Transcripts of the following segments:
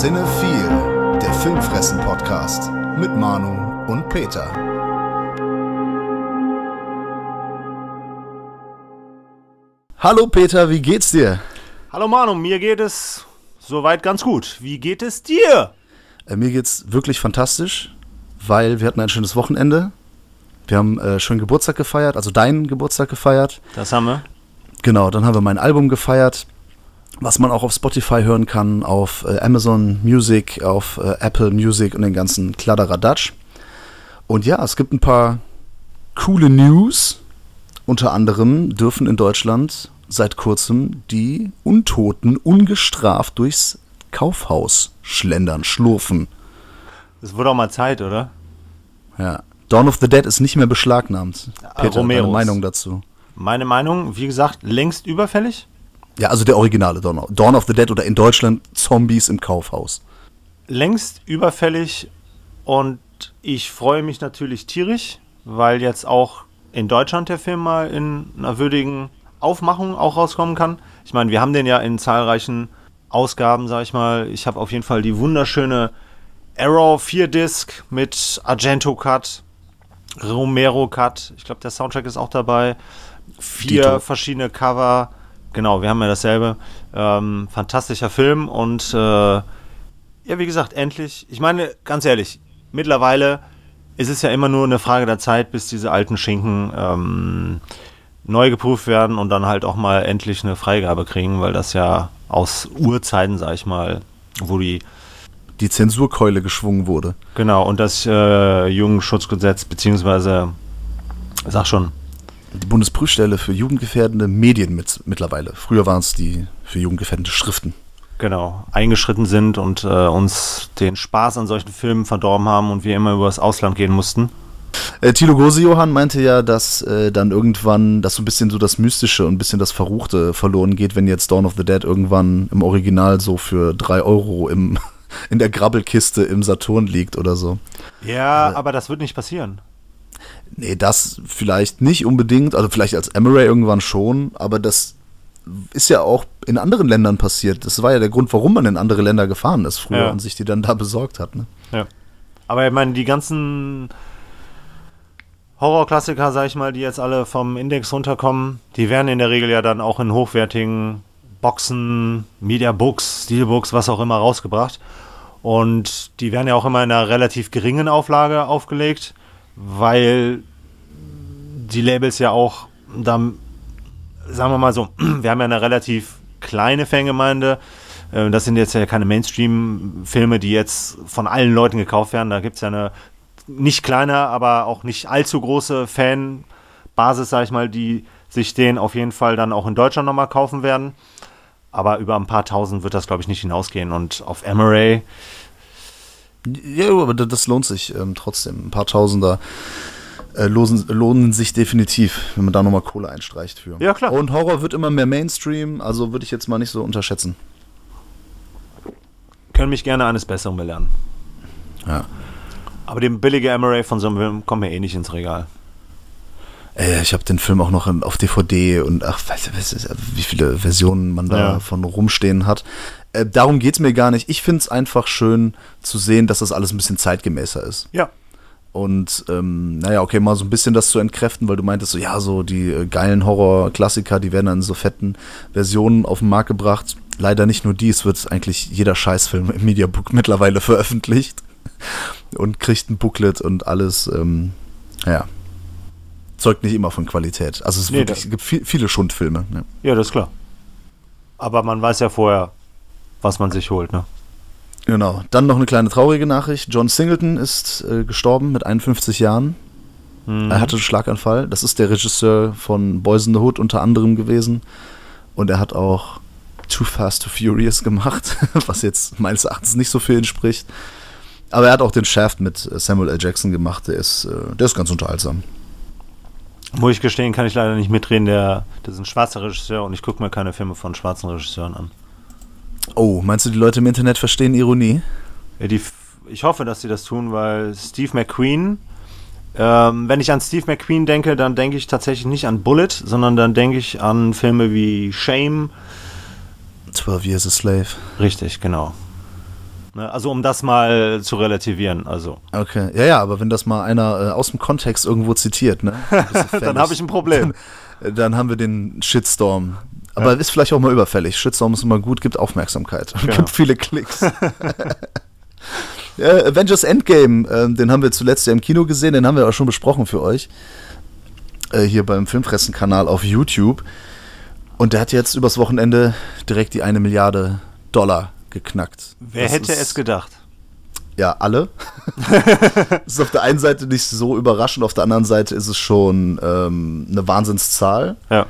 Cinephile, der Filmfressen-Podcast mit Manu und Peter. Hallo Peter, wie geht's dir? Hallo Manu, mir geht es soweit ganz gut. Wie geht es dir? Äh, mir geht's wirklich fantastisch, weil wir hatten ein schönes Wochenende. Wir haben äh, schön Geburtstag gefeiert, also deinen Geburtstag gefeiert. Das haben wir. Genau, dann haben wir mein Album gefeiert, was man auch auf Spotify hören kann, auf äh, Amazon Music, auf äh, Apple Music und den ganzen Kladderadatsch. Und ja, es gibt ein paar coole News. Unter anderem dürfen in Deutschland seit kurzem die Untoten ungestraft durchs Kaufhaus schlendern, schlurfen. Es wurde auch mal Zeit, oder? Ja. Dawn of the Dead ist nicht mehr beschlagnahmt. Peter, deine Meinung dazu? Meine Meinung, wie gesagt, längst überfällig. Ja, also der originale Dawn, Dawn of the Dead oder in Deutschland Zombies im Kaufhaus. Längst überfällig und ich freue mich natürlich tierisch, weil jetzt auch in Deutschland der Film mal in einer würdigen Aufmachung auch rauskommen kann. Ich meine, wir haben den ja in zahlreichen Ausgaben, sag ich mal. Ich habe auf jeden Fall die wunderschöne Arrow 4 Disc mit Argento Cut, Romero Cut. Ich glaube, der Soundtrack ist auch dabei. Vier Dito. verschiedene Cover. Genau, wir haben ja dasselbe. Ähm, fantastischer Film und äh, ja, wie gesagt, endlich. Ich meine, ganz ehrlich, mittlerweile ist es ja immer nur eine Frage der Zeit, bis diese alten Schinken ähm, neu geprüft werden und dann halt auch mal endlich eine Freigabe kriegen, weil das ja aus Urzeiten, sag ich mal, wo die die Zensurkeule geschwungen wurde. Genau, und das äh, Jugendschutzgesetz, beziehungsweise, sag schon. Die Bundesprüfstelle für jugendgefährdende Medien mit, mittlerweile. Früher waren es die für jugendgefährdende Schriften. Genau, eingeschritten sind und äh, uns den Spaß an solchen Filmen verdorben haben und wir immer übers Ausland gehen mussten. Äh, Thilo Gose Johann meinte ja, dass äh, dann irgendwann, dass so ein bisschen so das Mystische und ein bisschen das Verruchte verloren geht, wenn jetzt Dawn of the Dead irgendwann im Original so für drei Euro im, in der Grabbelkiste im Saturn liegt oder so. Ja, also, aber das wird nicht passieren. Nee, das vielleicht nicht unbedingt, also vielleicht als Emery irgendwann schon, aber das ist ja auch in anderen Ländern passiert. Das war ja der Grund, warum man in andere Länder gefahren ist früher ja. und sich die dann da besorgt hat. Ne? Ja. Aber ich meine, die ganzen Horrorklassiker, sag ich mal, die jetzt alle vom Index runterkommen, die werden in der Regel ja dann auch in hochwertigen Boxen, Mediabooks, Steelbooks, was auch immer rausgebracht. Und die werden ja auch immer in einer relativ geringen Auflage aufgelegt, weil die Labels ja auch dann, sagen wir mal so, wir haben ja eine relativ kleine Fangemeinde. Äh, das sind jetzt ja keine Mainstream-Filme, die jetzt von allen Leuten gekauft werden. Da gibt es ja eine nicht kleine, aber auch nicht allzu große Fanbasis, sag ich mal, die sich den auf jeden Fall dann auch in Deutschland nochmal kaufen werden. Aber über ein paar tausend wird das, glaube ich, nicht hinausgehen. Und auf Emery. Ja, aber das lohnt sich ähm, trotzdem. Ein paar Tausender äh, losen, lohnen sich definitiv, wenn man da nochmal Kohle einstreicht für. Ja, klar. Und Horror wird immer mehr Mainstream, also würde ich jetzt mal nicht so unterschätzen. Können mich gerne eines Besseren belehren. Ja. Aber den billige Emery von so einem Film kommt mir eh nicht ins Regal. Äh, ich habe den Film auch noch auf DVD und ach, wie viele Versionen man da ja. von rumstehen hat. Äh, darum geht es mir gar nicht. Ich finde es einfach schön zu sehen, dass das alles ein bisschen zeitgemäßer ist. Ja. Und ähm, naja, okay, mal so ein bisschen das zu entkräften, weil du meintest so, ja, so die äh, geilen Horror-Klassiker, die werden dann in so fetten Versionen auf den Markt gebracht. Leider nicht nur die, es wird eigentlich jeder Scheißfilm im Mediabook mittlerweile veröffentlicht und kriegt ein Booklet und alles. Ähm, ja, zeugt nicht immer von Qualität. Also es, nee, wirklich, es gibt viel, viele Schundfilme. Ne? Ja, das ist klar. Aber man weiß ja vorher, was man sich holt, ne? Genau. Dann noch eine kleine traurige Nachricht. John Singleton ist äh, gestorben mit 51 Jahren. Mhm. Er hatte einen Schlaganfall. Das ist der Regisseur von Boys in the Hood unter anderem gewesen. Und er hat auch Too Fast, Too Furious gemacht, was jetzt meines Erachtens nicht so viel entspricht. Aber er hat auch den Shaft mit Samuel L. Jackson gemacht. Der ist, äh, der ist ganz unterhaltsam. Muss ich gestehen, kann ich leider nicht mitreden. Der, das ist ein schwarzer Regisseur und ich gucke mir keine Filme von schwarzen Regisseuren an. Oh, meinst du, die Leute im Internet verstehen Ironie? Ja, die, ich hoffe, dass sie das tun, weil Steve McQueen, ähm, wenn ich an Steve McQueen denke, dann denke ich tatsächlich nicht an Bullet, sondern dann denke ich an Filme wie Shame. 12 Years a Slave. Richtig, genau. Ne? Also um das mal zu relativieren. Also. Okay, ja, ja, aber wenn das mal einer äh, aus dem Kontext irgendwo zitiert, ne? dann habe ich ein Problem. Dann, dann, haben wir den Shitstorm. Aber ja. ist vielleicht auch mal überfällig. Shitstorm ist immer gut, gibt Aufmerksamkeit, genau. gibt viele Klicks. ja, Avengers Endgame, äh, den haben wir zuletzt ja im Kino gesehen, den haben wir auch schon besprochen für euch. Äh, hier beim Filmfressen-Kanal auf YouTube. Und der hat jetzt übers Wochenende direkt die eine Milliarde Dollar geknackt. Wer das hätte es gedacht? Ja, alle. das ist auf der einen Seite nicht so überraschend, auf der anderen Seite ist es schon ähm, eine Wahnsinnszahl. Ja.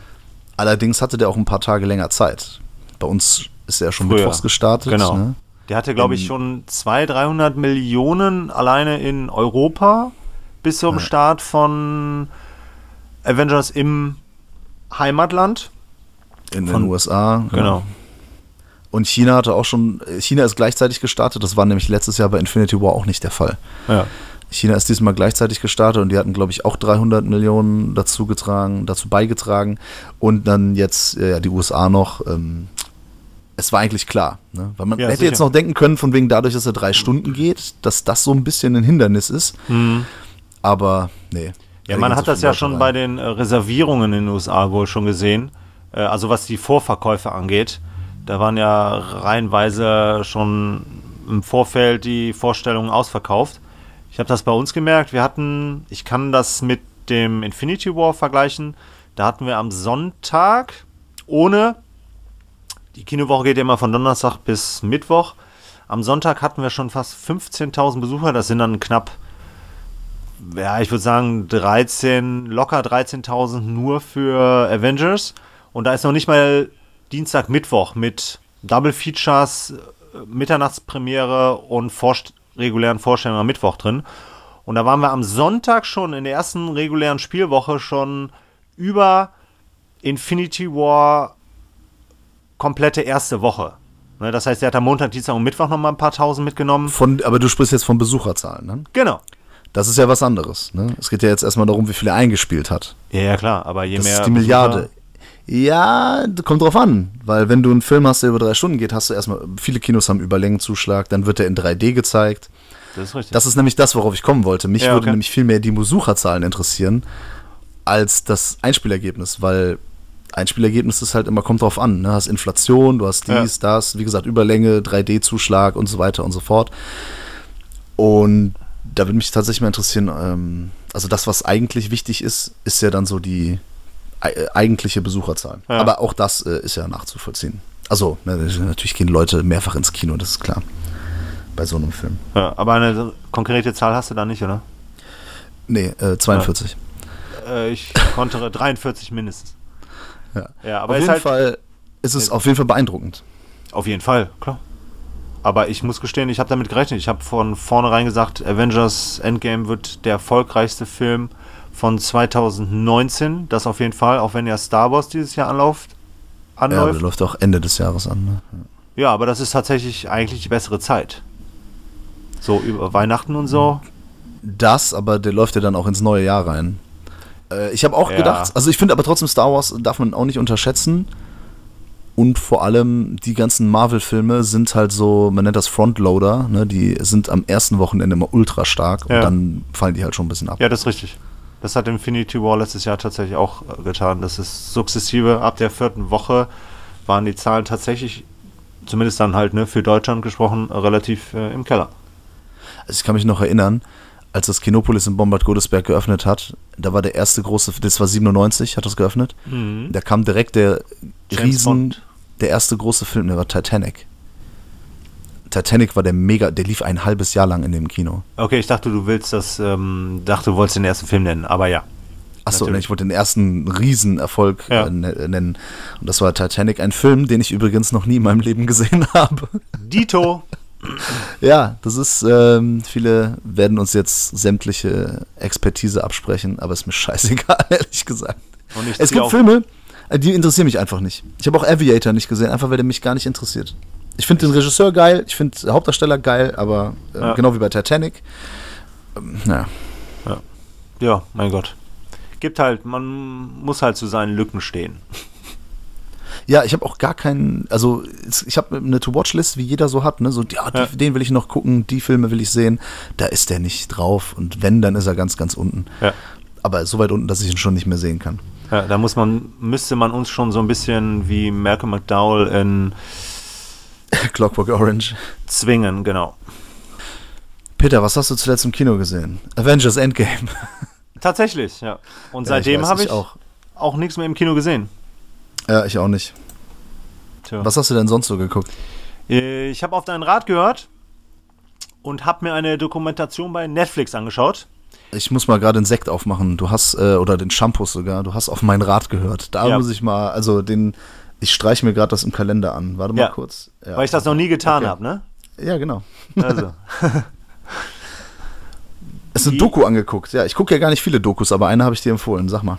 Allerdings hatte der auch ein paar Tage länger Zeit. Bei uns ist er schon Früher. mittwochs gestartet. Genau. Ne? Der hatte, glaube ich, schon 200, 300 Millionen alleine in Europa bis zum ja. Start von Avengers im Heimatland. In von, den USA. Genau. Und China hatte auch schon, China ist gleichzeitig gestartet, das war nämlich letztes Jahr bei Infinity War auch nicht der Fall. Ja. China ist diesmal gleichzeitig gestartet und die hatten, glaube ich, auch 300 Millionen dazu getragen, dazu beigetragen. Und dann jetzt ja, die USA noch. Ähm, es war eigentlich klar. Ne? Weil man ja, hätte sicher. jetzt noch denken können, von wegen dadurch, dass er drei Stunden geht, dass das so ein bisschen ein Hindernis ist. Mhm. Aber nee. Ja, man hat so das ja schon rein. bei den äh, Reservierungen in den USA wohl schon gesehen. Äh, also was die Vorverkäufe angeht da waren ja reihenweise schon im Vorfeld die Vorstellungen ausverkauft. Ich habe das bei uns gemerkt. Wir hatten, ich kann das mit dem Infinity War vergleichen. Da hatten wir am Sonntag ohne, die Kinowoche geht ja immer von Donnerstag bis Mittwoch. Am Sonntag hatten wir schon fast 15.000 Besucher. Das sind dann knapp, ja, ich würde sagen 13, locker 13.000 nur für Avengers. Und da ist noch nicht mal Dienstag, Mittwoch mit Double Features, äh, Mitternachtspremiere und Vorst regulären Vorstellungen am Mittwoch drin. Und da waren wir am Sonntag schon in der ersten regulären Spielwoche schon über Infinity War komplette erste Woche. Ne, das heißt, er hat am Montag, Dienstag und Mittwoch noch mal ein paar tausend mitgenommen. Von, aber du sprichst jetzt von Besucherzahlen, ne? Genau. Das ist ja was anderes. Ne? Es geht ja jetzt erstmal darum, wie viel er eingespielt hat. Ja, ja klar, aber je das mehr. Ist die Milliarde. Ja, kommt drauf an, weil wenn du einen Film hast, der über drei Stunden geht, hast du erstmal, viele Kinos haben Überlängenzuschlag, dann wird er in 3D gezeigt. Das ist richtig. Das ist nämlich das, worauf ich kommen wollte. Mich ja, würde okay. nämlich viel mehr die Besucherzahlen interessieren, als das Einspielergebnis, weil Einspielergebnis ist halt immer, kommt drauf an. Ne? Hast Inflation, du hast dies, ja. das, wie gesagt, Überlänge, 3D-Zuschlag und so weiter und so fort. Und da würde mich tatsächlich mal interessieren, ähm, also das, was eigentlich wichtig ist, ist ja dann so die, eigentliche Besucherzahl. Ja. Aber auch das äh, ist ja nachzuvollziehen. Also, ne, natürlich gehen Leute mehrfach ins Kino, das ist klar. Bei so einem Film. Ja, aber eine konkrete Zahl hast du da nicht, oder? Nee, äh, 42. Ja. Äh, ich konnte 43 mindestens. Ja, ja aber auf jeden halt, Fall ist es auf jeden Fall beeindruckend. Auf jeden Fall, klar. Aber ich muss gestehen, ich habe damit gerechnet. Ich habe von vornherein gesagt, Avengers Endgame wird der erfolgreichste Film von 2019, das auf jeden Fall, auch wenn ja Star Wars dieses Jahr anläuft. anläuft. Ja, der läuft auch Ende des Jahres an. Ne? Ja, aber das ist tatsächlich eigentlich die bessere Zeit. So über Weihnachten und so. Das, aber der läuft ja dann auch ins neue Jahr rein. Äh, ich habe auch ja. gedacht, also ich finde aber trotzdem Star Wars darf man auch nicht unterschätzen. Und vor allem die ganzen Marvel-Filme sind halt so, man nennt das Frontloader, ne? die sind am ersten Wochenende immer ultra stark und dann fallen die halt schon ein bisschen ab. Ja, das ist richtig. Das hat Infinity War letztes Jahr tatsächlich auch äh, getan. Das ist sukzessive, ab der vierten Woche waren die Zahlen tatsächlich, zumindest dann halt ne, für Deutschland gesprochen, relativ äh, im Keller. Also ich kann mich noch erinnern, als das Kinopolis in Bombard-Godesberg geöffnet hat, da war der erste große, das war 97, hat das geöffnet. Mhm. Da kam direkt der James Riesen, Bond. der erste große Film, der war Titanic. Titanic war der mega, der lief ein halbes Jahr lang in dem Kino. Okay, ich dachte, du willst das, ähm, dachte, du wolltest den ersten Film nennen, aber ja. Achso, ich wollte den ersten Riesenerfolg Ja. äh, ne- nennen. Und das war Titanic, ein Film, den ich übrigens noch nie in meinem Leben gesehen habe. Dito. Ja, das ist, ähm, viele werden uns jetzt sämtliche Expertise absprechen, aber ist mir scheißegal, ehrlich gesagt. Es gibt Filme, äh, die interessieren mich einfach nicht. Ich habe auch Aviator nicht gesehen, einfach weil der mich gar nicht interessiert. Ich finde den Regisseur geil, ich finde den Hauptdarsteller geil, aber äh, Ja. genau wie bei Titanic. Ähm, naja. Ja, mein Gott. Gibt halt, man muss halt zu seinen Lücken stehen. Ja, ich habe auch gar keinen, also ich habe eine To-Watch-List, wie jeder so hat, ne? So, ja, die, Ja. den will ich noch gucken, die Filme will ich sehen. Da ist der nicht drauf. Und wenn, dann ist er ganz, ganz unten. Ja. Aber so weit unten, dass ich ihn schon nicht mehr sehen kann. Ja, da muss man, müsste man uns schon so ein bisschen wie Malcolm McDowell in Clockwork Orange. zwingen, genau. Peter, was hast du zuletzt im Kino gesehen? Avengers Endgame. Tatsächlich, ja. Und Ja, seitdem habe ich auch. auch. nichts mehr im Kino gesehen. Ja, ich auch nicht. Tja. Was hast du denn sonst so geguckt? Äh, Ich habe auf deinen Rat gehört und habe mir eine Dokumentation bei Netflix angeschaut. Ich muss mal gerade den Sekt aufmachen. Du hast, äh, oder den Shampoo sogar, du hast auf meinen Rat gehört. Da Ja. muss ich mal, also den, ich streiche mir gerade das im Kalender an. Warte mal Ja. kurz. Ja. Weil ich das noch nie getan Okay. habe, ne? ja, genau. Also. Es ist eine Doku angeguckt. Ja, ich gucke ja gar nicht viele Dokus, aber eine habe ich dir empfohlen. Sag mal.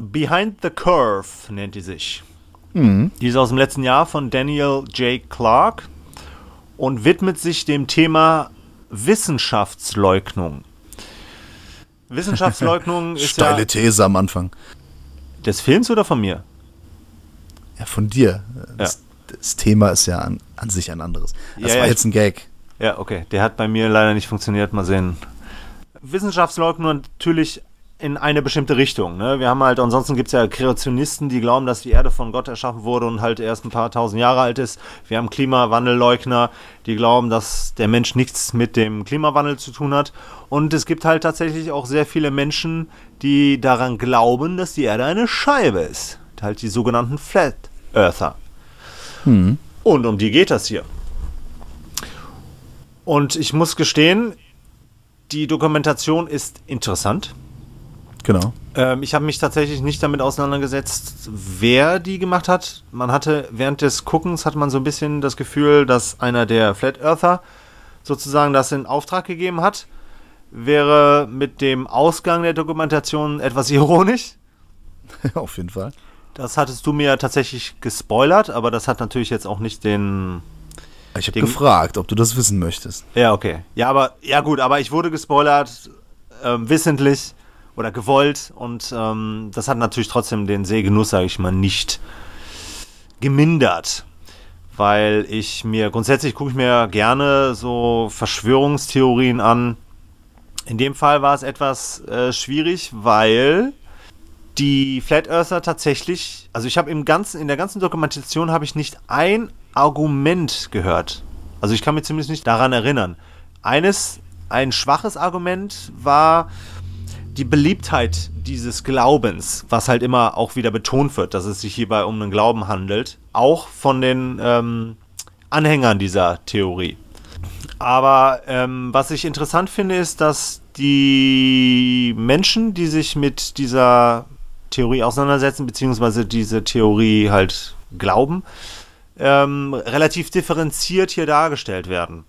Behind the Curve nennt die sich. Mhm. Die ist aus dem letzten Jahr von Daniel J. Clark und widmet sich dem Thema Wissenschaftsleugnung. Wissenschaftsleugnung ist Steile ja These am Anfang. des Films oder von mir? Ja, von dir. Das, das Thema ist ja an, an sich ein anderes. Das Ja, war ja, jetzt ein Gag. Ja, okay. Der hat bei mir leider nicht funktioniert. Mal sehen. Wissenschaftsleugnung natürlich in eine bestimmte Richtung. Ne? Wir haben halt, ansonsten gibt es ja Kreationisten, die glauben, dass die Erde von Gott erschaffen wurde und halt erst ein paar tausend Jahre alt ist. Wir haben Klimawandelleugner, die glauben, dass der Mensch nichts mit dem Klimawandel zu tun hat. Und es gibt halt tatsächlich auch sehr viele Menschen, die daran glauben, dass die Erde eine Scheibe ist. Halt die sogenannten Flat Earther. Hm. Und um die geht das hier. Und ich muss gestehen, die Dokumentation ist interessant. Genau. Ähm, ich habe mich tatsächlich nicht damit auseinandergesetzt, wer die gemacht hat. Man hatte während des Guckens hat man so ein bisschen das Gefühl, dass einer der Flat Earther sozusagen das in Auftrag gegeben hat. Wäre mit dem Ausgang der Dokumentation etwas ironisch. Auf jeden Fall. Das hattest du mir tatsächlich gespoilert, aber das hat natürlich jetzt auch nicht den Ich habe gefragt, ob du das wissen möchtest. Ja, okay. Ja, aber, ja gut, aber ich wurde gespoilert, ähm, wissentlich oder gewollt und ähm, das hat natürlich trotzdem den Sehgenuss, sage ich mal, nicht gemindert. Weil ich mir, grundsätzlich gucke ich mir gerne so Verschwörungstheorien an. In dem Fall war es etwas äh, schwierig, weil die Flat Earther tatsächlich, also ich habe im ganzen, in der ganzen Dokumentation habe ich nicht ein Argument gehört. Also ich kann mich zumindest nicht daran erinnern. Eines, ein schwaches Argument war die Beliebtheit dieses Glaubens, was halt immer auch wieder betont wird, dass es sich hierbei um einen Glauben handelt, auch von den ähm, Anhängern dieser Theorie. Aber ähm, was ich interessant finde, ist, dass die Menschen, die sich mit dieser Theorie auseinandersetzen, beziehungsweise diese Theorie halt glauben, ähm, relativ differenziert hier dargestellt werden.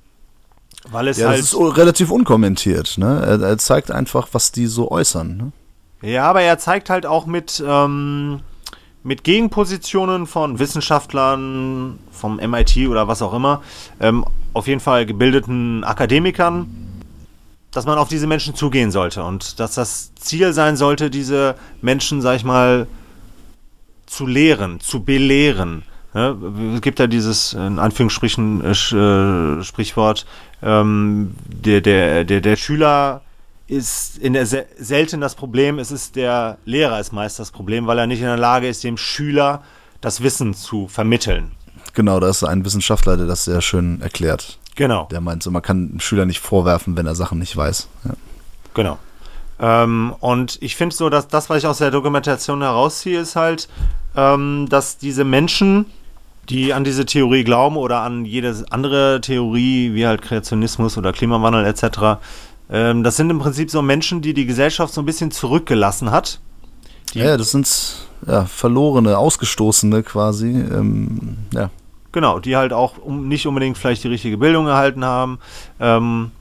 Weil es Ja, halt. das ist relativ unkommentiert. Ne? Er, er zeigt einfach, was die so äußern. Ne? Ja, aber er zeigt halt auch mit, ähm, mit Gegenpositionen von Wissenschaftlern, vom MIT oder was auch immer, ähm, auf jeden Fall gebildeten Akademikern, dass man auf diese Menschen zugehen sollte und dass das Ziel sein sollte, diese Menschen, sag ich mal, zu lehren, zu belehren. Ja, es gibt ja dieses, in Anführungsstrichen, äh, äh, Sprichwort, ähm, der, der, der, der Schüler ist in der se selten das Problem, es ist der Lehrer ist meist das Problem, weil er nicht in der Lage ist, dem Schüler das Wissen zu vermitteln. Genau, da ist ein Wissenschaftler, der das sehr schön erklärt. Genau. Der meint so, man kann dem Schüler nicht vorwerfen, wenn er Sachen nicht weiß. Ja. Genau. Ähm, und ich finde so, dass das, was ich aus der Dokumentation herausziehe, ist halt, ähm, dass diese Menschen, die an diese Theorie glauben oder an jede andere Theorie, wie halt Kreationismus oder Klimawandel etc., ähm, das sind im Prinzip so Menschen, die die Gesellschaft so ein bisschen zurückgelassen hat. Ja, das sind ja, verlorene, ausgestoßene quasi. Ähm, ja. Genau, die halt auch um, nicht unbedingt vielleicht die richtige Bildung erhalten haben. Ähm,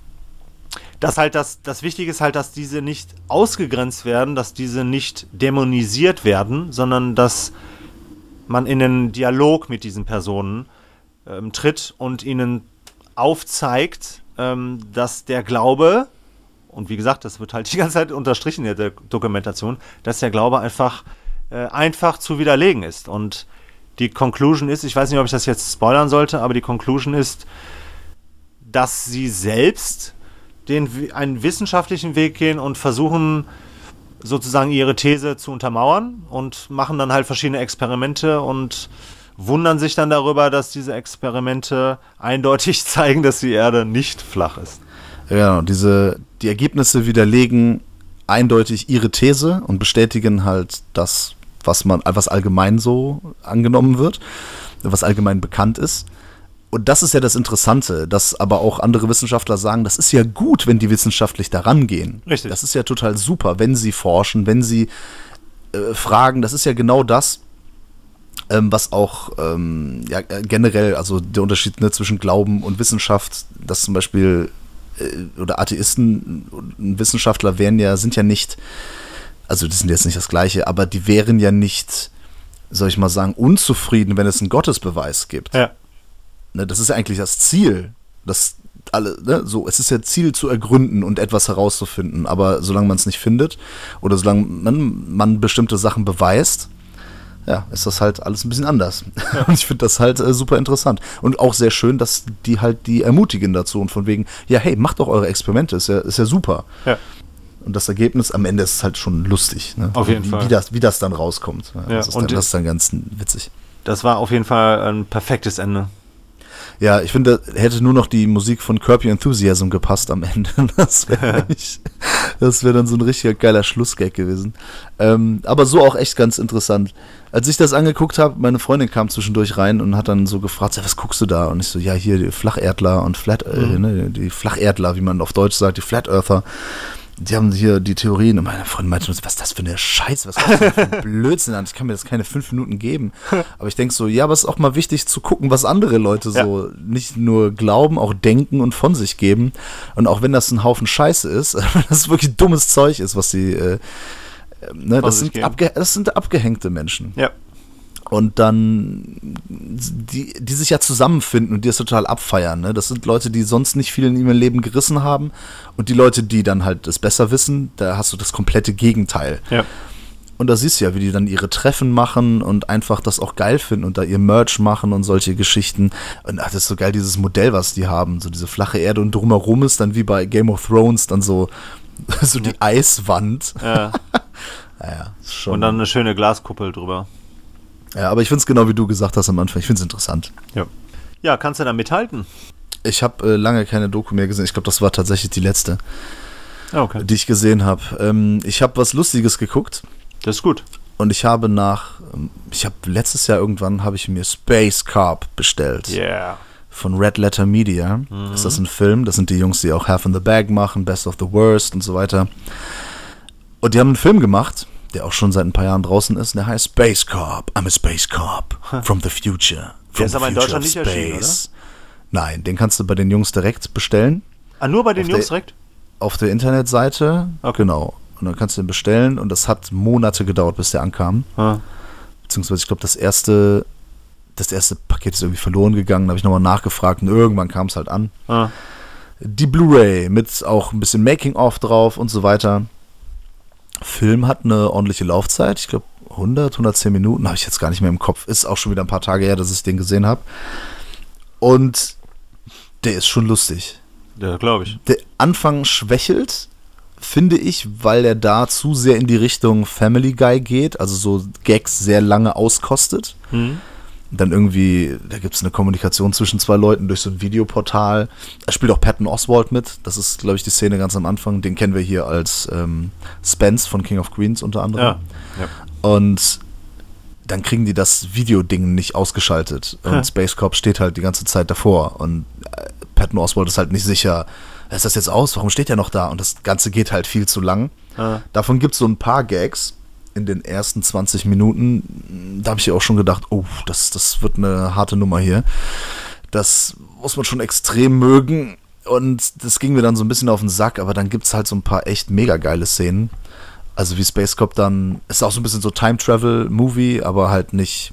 das halt das, das Wichtige ist halt, dass diese nicht ausgegrenzt werden, dass diese nicht dämonisiert werden, sondern dass man in einen Dialog mit diesen Personen ähm, tritt und ihnen aufzeigt, ähm, dass der Glaube, und wie gesagt, das wird halt die ganze Zeit unterstrichen in der Dokumentation, dass der Glaube einfach, äh, einfach zu widerlegen ist. Und die Conclusion ist, ich weiß nicht, ob ich das jetzt spoilern sollte, aber die Conclusion ist, dass sie selbst den, einen wissenschaftlichen Weg gehen und versuchen, sozusagen ihre These zu untermauern und machen dann halt verschiedene Experimente und wundern sich dann darüber, dass diese Experimente eindeutig zeigen, dass die Erde nicht flach ist. Ja, diese, die Ergebnisse widerlegen eindeutig ihre These und bestätigen halt das, was man, was allgemein so angenommen wird, was allgemein bekannt ist. Und das ist ja das Interessante, dass aber auch andere Wissenschaftler sagen, das ist ja gut, wenn die wissenschaftlich daran gehen. Richtig. Das ist ja total super, wenn sie forschen, wenn sie äh, fragen. Das ist ja genau das, ähm, was auch ähm, ja, generell, also der Unterschied ne, zwischen Glauben und Wissenschaft, dass zum Beispiel äh, oder Atheisten und Wissenschaftler wären ja, sind ja nicht, also die sind jetzt nicht das Gleiche, aber die wären ja nicht, soll ich mal sagen, unzufrieden, wenn es einen Gottesbeweis gibt. Ja. Ne, das ist ja eigentlich das Ziel. Das alle, ne, so, es ist ja Ziel zu ergründen und etwas herauszufinden. Aber solange man es nicht findet oder solange man, man bestimmte Sachen beweist, ja, ist das halt alles ein bisschen anders. Ja. Und ich finde das halt äh, super interessant. Und auch sehr schön, dass die halt die ermutigen dazu und von wegen, ja, hey, macht doch eure Experimente, ist ja, ist ja super. Ja. Und das Ergebnis am Ende ist halt schon lustig. Ne? Auf jeden wie, Fall. Wie das, wie das dann rauskommt. Ja, das, ist dann, das ist dann ganz witzig. Das war auf jeden Fall ein perfektes Ende. Ja, ich finde, hätte nur noch die Musik von Kirby Enthusiasm gepasst am Ende. Das wäre wär dann so ein richtiger geiler Schlussgag gewesen. Ähm, aber so auch echt ganz interessant. Als ich das angeguckt habe, meine Freundin kam zwischendurch rein und hat dann so gefragt, was guckst du da? Und ich so, ja, hier die Flacherdler und Flat, äh, Mhm. ne, die Flacherdler, wie man auf Deutsch sagt, die Flat Earther. Die haben hier die Theorien und meine Freundin meinte, was ist das für eine Scheiße, was ist das für ein Blödsinn an? Ich kann mir das keine fünf Minuten geben. Aber ich denke so, ja, aber es ist auch mal wichtig zu gucken, was andere Leute so nicht nur glauben, auch denken und von sich geben. Und auch wenn das ein Haufen Scheiße ist, wenn das wirklich dummes Zeug ist, was sie, äh, äh, ne, das sind, das sind abgehängte Menschen. Ja. Und dann, die, die sich ja zusammenfinden und die das total abfeiern. Ne? Das sind Leute, die sonst nicht viel in ihrem Leben gerissen haben. Und die Leute, die dann halt es besser wissen, da hast du das komplette Gegenteil. Ja. Und da siehst du ja, wie die dann ihre Treffen machen und einfach das auch geil finden und da ihr Merch machen und solche Geschichten. Und ach, das ist so geil, dieses Modell, was die haben. So diese flache Erde und drumherum ist dann wie bei Game of Thrones dann so, so die Eiswand. ja. Naja, schon. Und dann eine schöne Glaskuppel drüber. Ja, aber ich finde es genau wie du gesagt hast am Anfang. Ich finde es interessant. Ja. Ja, kannst du da mithalten? Ich habe äh, lange keine Doku mehr gesehen. Ich glaube, das war tatsächlich die letzte, Ja, okay. die ich gesehen habe. Ähm, ich habe was Lustiges geguckt Das ist gut. und ich habe nach, ähm, ich habe letztes Jahr irgendwann habe ich mir Space Carp bestellt Yeah. von Red Letter Media. Ist das ein Film? Das sind die Jungs, die auch Half in the Bag machen, Best of the Worst und so weiter. Und die haben einen Film gemacht, der auch schon seit ein paar Jahren draußen ist. Der heißt Space Carp. I'm a Space Carp from the future. From ist the aber in Deutschland nicht erschienen, space. Nein, den kannst du bei den Jungs direkt bestellen. Ah, nur bei den Auf Jungs der- direkt? auf der Internetseite. Okay. Genau. Und dann kannst du den bestellen und das hat Monate gedauert, bis der ankam. Ah. Beziehungsweise ich glaube, das erste, das erste Paket ist irgendwie verloren gegangen. Da habe ich nochmal nachgefragt und irgendwann kam es halt an. Ah. Die Blu-ray mit auch ein bisschen Making-of drauf und so weiter. Film hat eine ordentliche Laufzeit. Ich glaube 100, 110 Minuten habe ich jetzt gar nicht mehr im Kopf. Ist auch schon wieder ein paar Tage her, dass ich den gesehen habe. Und der ist schon lustig. Ja, glaube ich. Der Anfang schwächelt, finde ich, weil er da zu sehr in die Richtung Family Guy geht, also so Gags sehr lange auskostet. Hm. Dann irgendwie, da gibt es eine Kommunikation zwischen zwei Leuten durch so ein Videoportal. Da spielt auch Patton Oswald mit. Das ist, glaube ich, die Szene ganz am Anfang. Den kennen wir hier als ähm, Spence von King of Queens unter anderem. Ja. ja. Und dann kriegen die das Videoding nicht ausgeschaltet. Und Hm. Space Corp steht halt die ganze Zeit davor. Und äh, Patton Oswald ist halt nicht sicher, ist das jetzt aus? Warum steht er noch da? Und das Ganze geht halt viel zu lang. Ah. Davon gibt es so ein paar Gags in den ersten 20 Minuten. Da habe ich ja auch schon gedacht, oh, das, das wird eine harte Nummer hier. Das muss man schon extrem mögen. Und das ging mir dann so ein bisschen auf den Sack, aber dann gibt es halt so ein paar echt mega geile Szenen. Also wie Space Cop dann, ist auch so ein bisschen so Time Travel Movie, aber halt nicht,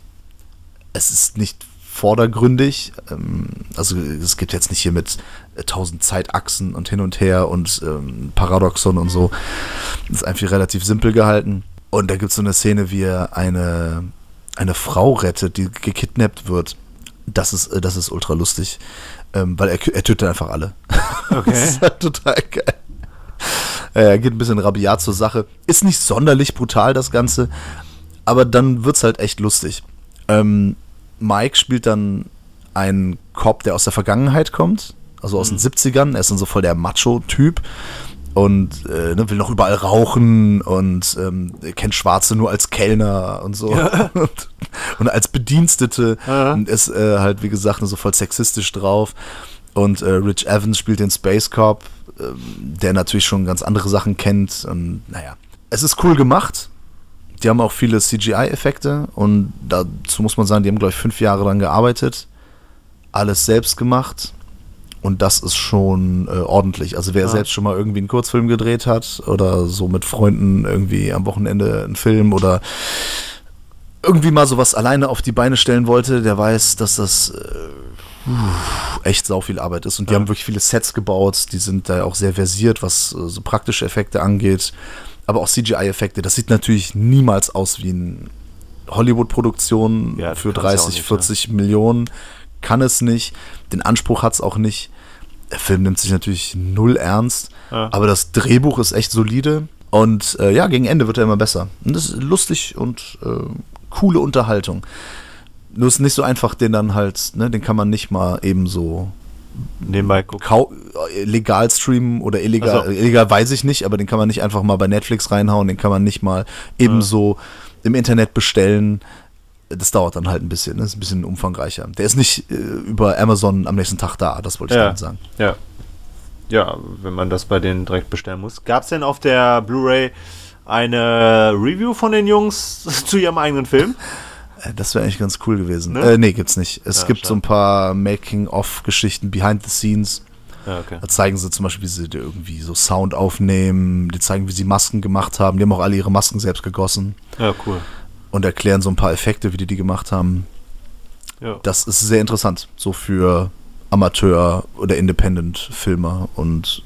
es ist nicht vordergründig. Ähm, also es gibt jetzt nicht hier mit äh, tausend Zeitachsen und hin und her und ähm, Paradoxon und so. Das ist einfach relativ simpel gehalten. Und da gibt es so eine Szene, wie er eine, eine Frau rettet, die gekidnappt wird. Das ist, äh, das ist ultra lustig, ähm, weil er, er tötet einfach alle. Okay. das ist halt total geil. Er geht ein bisschen rabiat zur Sache. Ist nicht sonderlich brutal, das Ganze, aber dann wird es halt echt lustig. Ähm, Mike spielt dann einen Cop, der aus der Vergangenheit kommt, also aus mhm. den 70ern. Er ist dann so voll der Macho-Typ und äh, ne, will noch überall rauchen und ähm, kennt Schwarze nur als Kellner und so. Ja. Und, und, als Bedienstete ja. und ist äh, halt, wie gesagt, so voll sexistisch drauf. Und äh, Rich Evans spielt den Space Cop, ähm, der natürlich schon ganz andere Sachen kennt. Und naja, es ist cool gemacht. Die haben auch viele CGI-Effekte und dazu muss man sagen, die haben, glaube ich, fünf Jahre dran gearbeitet. Alles selbst gemacht und das ist schon äh, ordentlich. Also wer ja. selbst schon mal irgendwie einen Kurzfilm gedreht hat oder so mit Freunden irgendwie am Wochenende einen Film oder irgendwie mal sowas alleine auf die Beine stellen wollte, der weiß, dass das äh, echt sau viel Arbeit ist. Und die ja. haben wirklich viele Sets gebaut, die sind da auch sehr versiert, was äh, so praktische Effekte angeht. Aber auch CGI-Effekte. Das sieht natürlich niemals aus wie eine Hollywood-Produktion ja, für 30, nicht, 40 Millionen kann es nicht, den Anspruch hat es auch nicht. Der Film nimmt sich natürlich null ernst, ja. aber das Drehbuch ist echt solide und äh, ja, gegen Ende wird er immer besser. Und das ist lustig und äh, coole Unterhaltung. Nur ist nicht so einfach, den dann halt, ne, den kann man nicht mal eben so nebenbei gucken. legal streamen oder illegal, so. illegal weiß ich nicht, aber den kann man nicht einfach mal bei Netflix reinhauen, den kann man nicht mal ebenso ja. im Internet bestellen das dauert dann halt ein bisschen, das ist ein bisschen umfangreicher. Der ist nicht äh, über Amazon am nächsten Tag da, das wollte ich ja, damit sagen. Ja. Ja, wenn man das bei denen direkt bestellen muss. Gab es denn auf der Blu-ray eine Review von den Jungs zu ihrem eigenen Film? Äh, das wäre eigentlich ganz cool gewesen. Ne? Äh, nee, gibt's nicht. Es ja, gibt schade. so ein paar Making-of-Geschichten, Behind the Scenes. Ja, okay. Da zeigen sie zum Beispiel, wie sie irgendwie so Sound aufnehmen, die zeigen, wie sie Masken gemacht haben. Die haben auch alle ihre Masken selbst gegossen. Ja, cool und erklären so ein paar Effekte, wie die die gemacht haben. Ja. Das ist sehr interessant, so für Amateur- oder Independent-Filmer und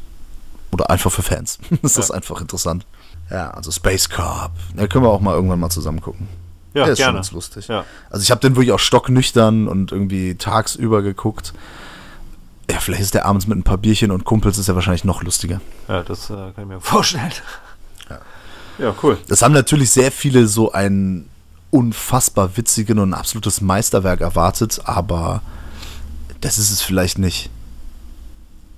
oder einfach für Fans. das ja. ist einfach interessant. Ja, also Space Corp. Da können wir auch mal irgendwann mal zusammen gucken. Ja, Der ist gerne. schon ganz lustig. Ja. Also ich habe den wirklich auch stocknüchtern und irgendwie tagsüber geguckt. Ja, vielleicht ist der abends mit ein paar Bierchen und Kumpels ist ja wahrscheinlich noch lustiger. Ja, das äh, kann ich mir vorstellen. Ja. ja, cool. Das haben natürlich sehr viele so ein unfassbar witzigen und ein absolutes Meisterwerk erwartet, aber das ist es vielleicht nicht.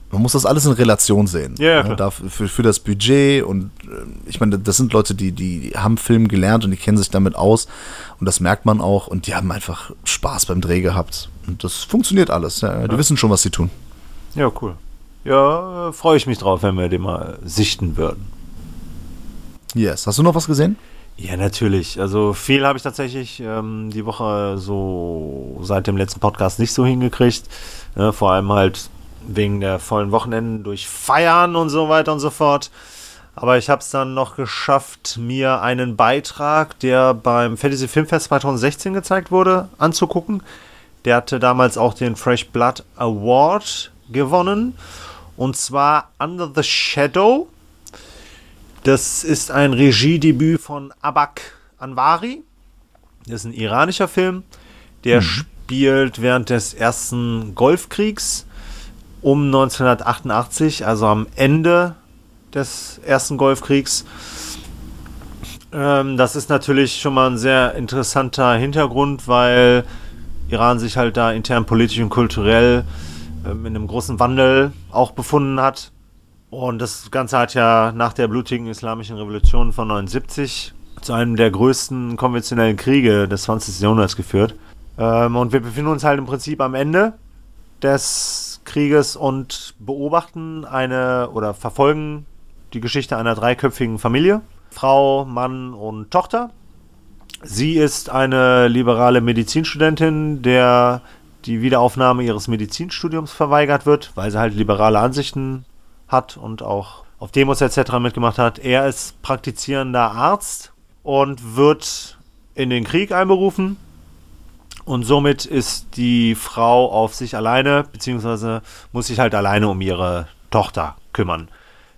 Man muss das alles in Relation sehen. Ja, ja ne? für, für das Budget und äh, ich meine, das sind Leute, die, die haben Film gelernt und die kennen sich damit aus und das merkt man auch und die haben einfach Spaß beim Dreh gehabt. Und das funktioniert alles. Ja. Die ja. wissen schon, was sie tun. Ja, cool. Ja, freue ich mich drauf, wenn wir den mal sichten würden. Yes. Hast du noch was gesehen? Ja, natürlich. Also viel habe ich tatsächlich ähm, die Woche so seit dem letzten Podcast nicht so hingekriegt. Ja, vor allem halt wegen der vollen Wochenenden durch Feiern und so weiter und so fort. Aber ich habe es dann noch geschafft, mir einen Beitrag, der beim Fantasy Filmfest 2016 gezeigt wurde, anzugucken. Der hatte damals auch den Fresh Blood Award gewonnen. Und zwar Under the Shadow das ist ein Regiedebüt von Abak Anwari. Das ist ein iranischer Film. Der mhm. spielt während des ersten Golfkriegs um 1988, also am Ende des ersten Golfkriegs. Ähm, das ist natürlich schon mal ein sehr interessanter Hintergrund, weil Iran sich halt da intern politisch und kulturell ähm, in einem großen Wandel auch befunden hat. Und das Ganze hat ja nach der blutigen islamischen Revolution von 79 zu einem der größten konventionellen Kriege des 20. Jahrhunderts geführt. Ähm, und wir befinden uns halt im Prinzip am Ende des Krieges und beobachten eine oder verfolgen die Geschichte einer dreiköpfigen Familie. Frau, Mann und Tochter. Sie ist eine liberale Medizinstudentin, der die Wiederaufnahme ihres Medizinstudiums verweigert wird, weil sie halt liberale Ansichten hat und auch auf Demos etc. mitgemacht hat. Er ist praktizierender Arzt und wird in den Krieg einberufen. Und somit ist die Frau auf sich alleine, beziehungsweise muss sich halt alleine um ihre Tochter kümmern.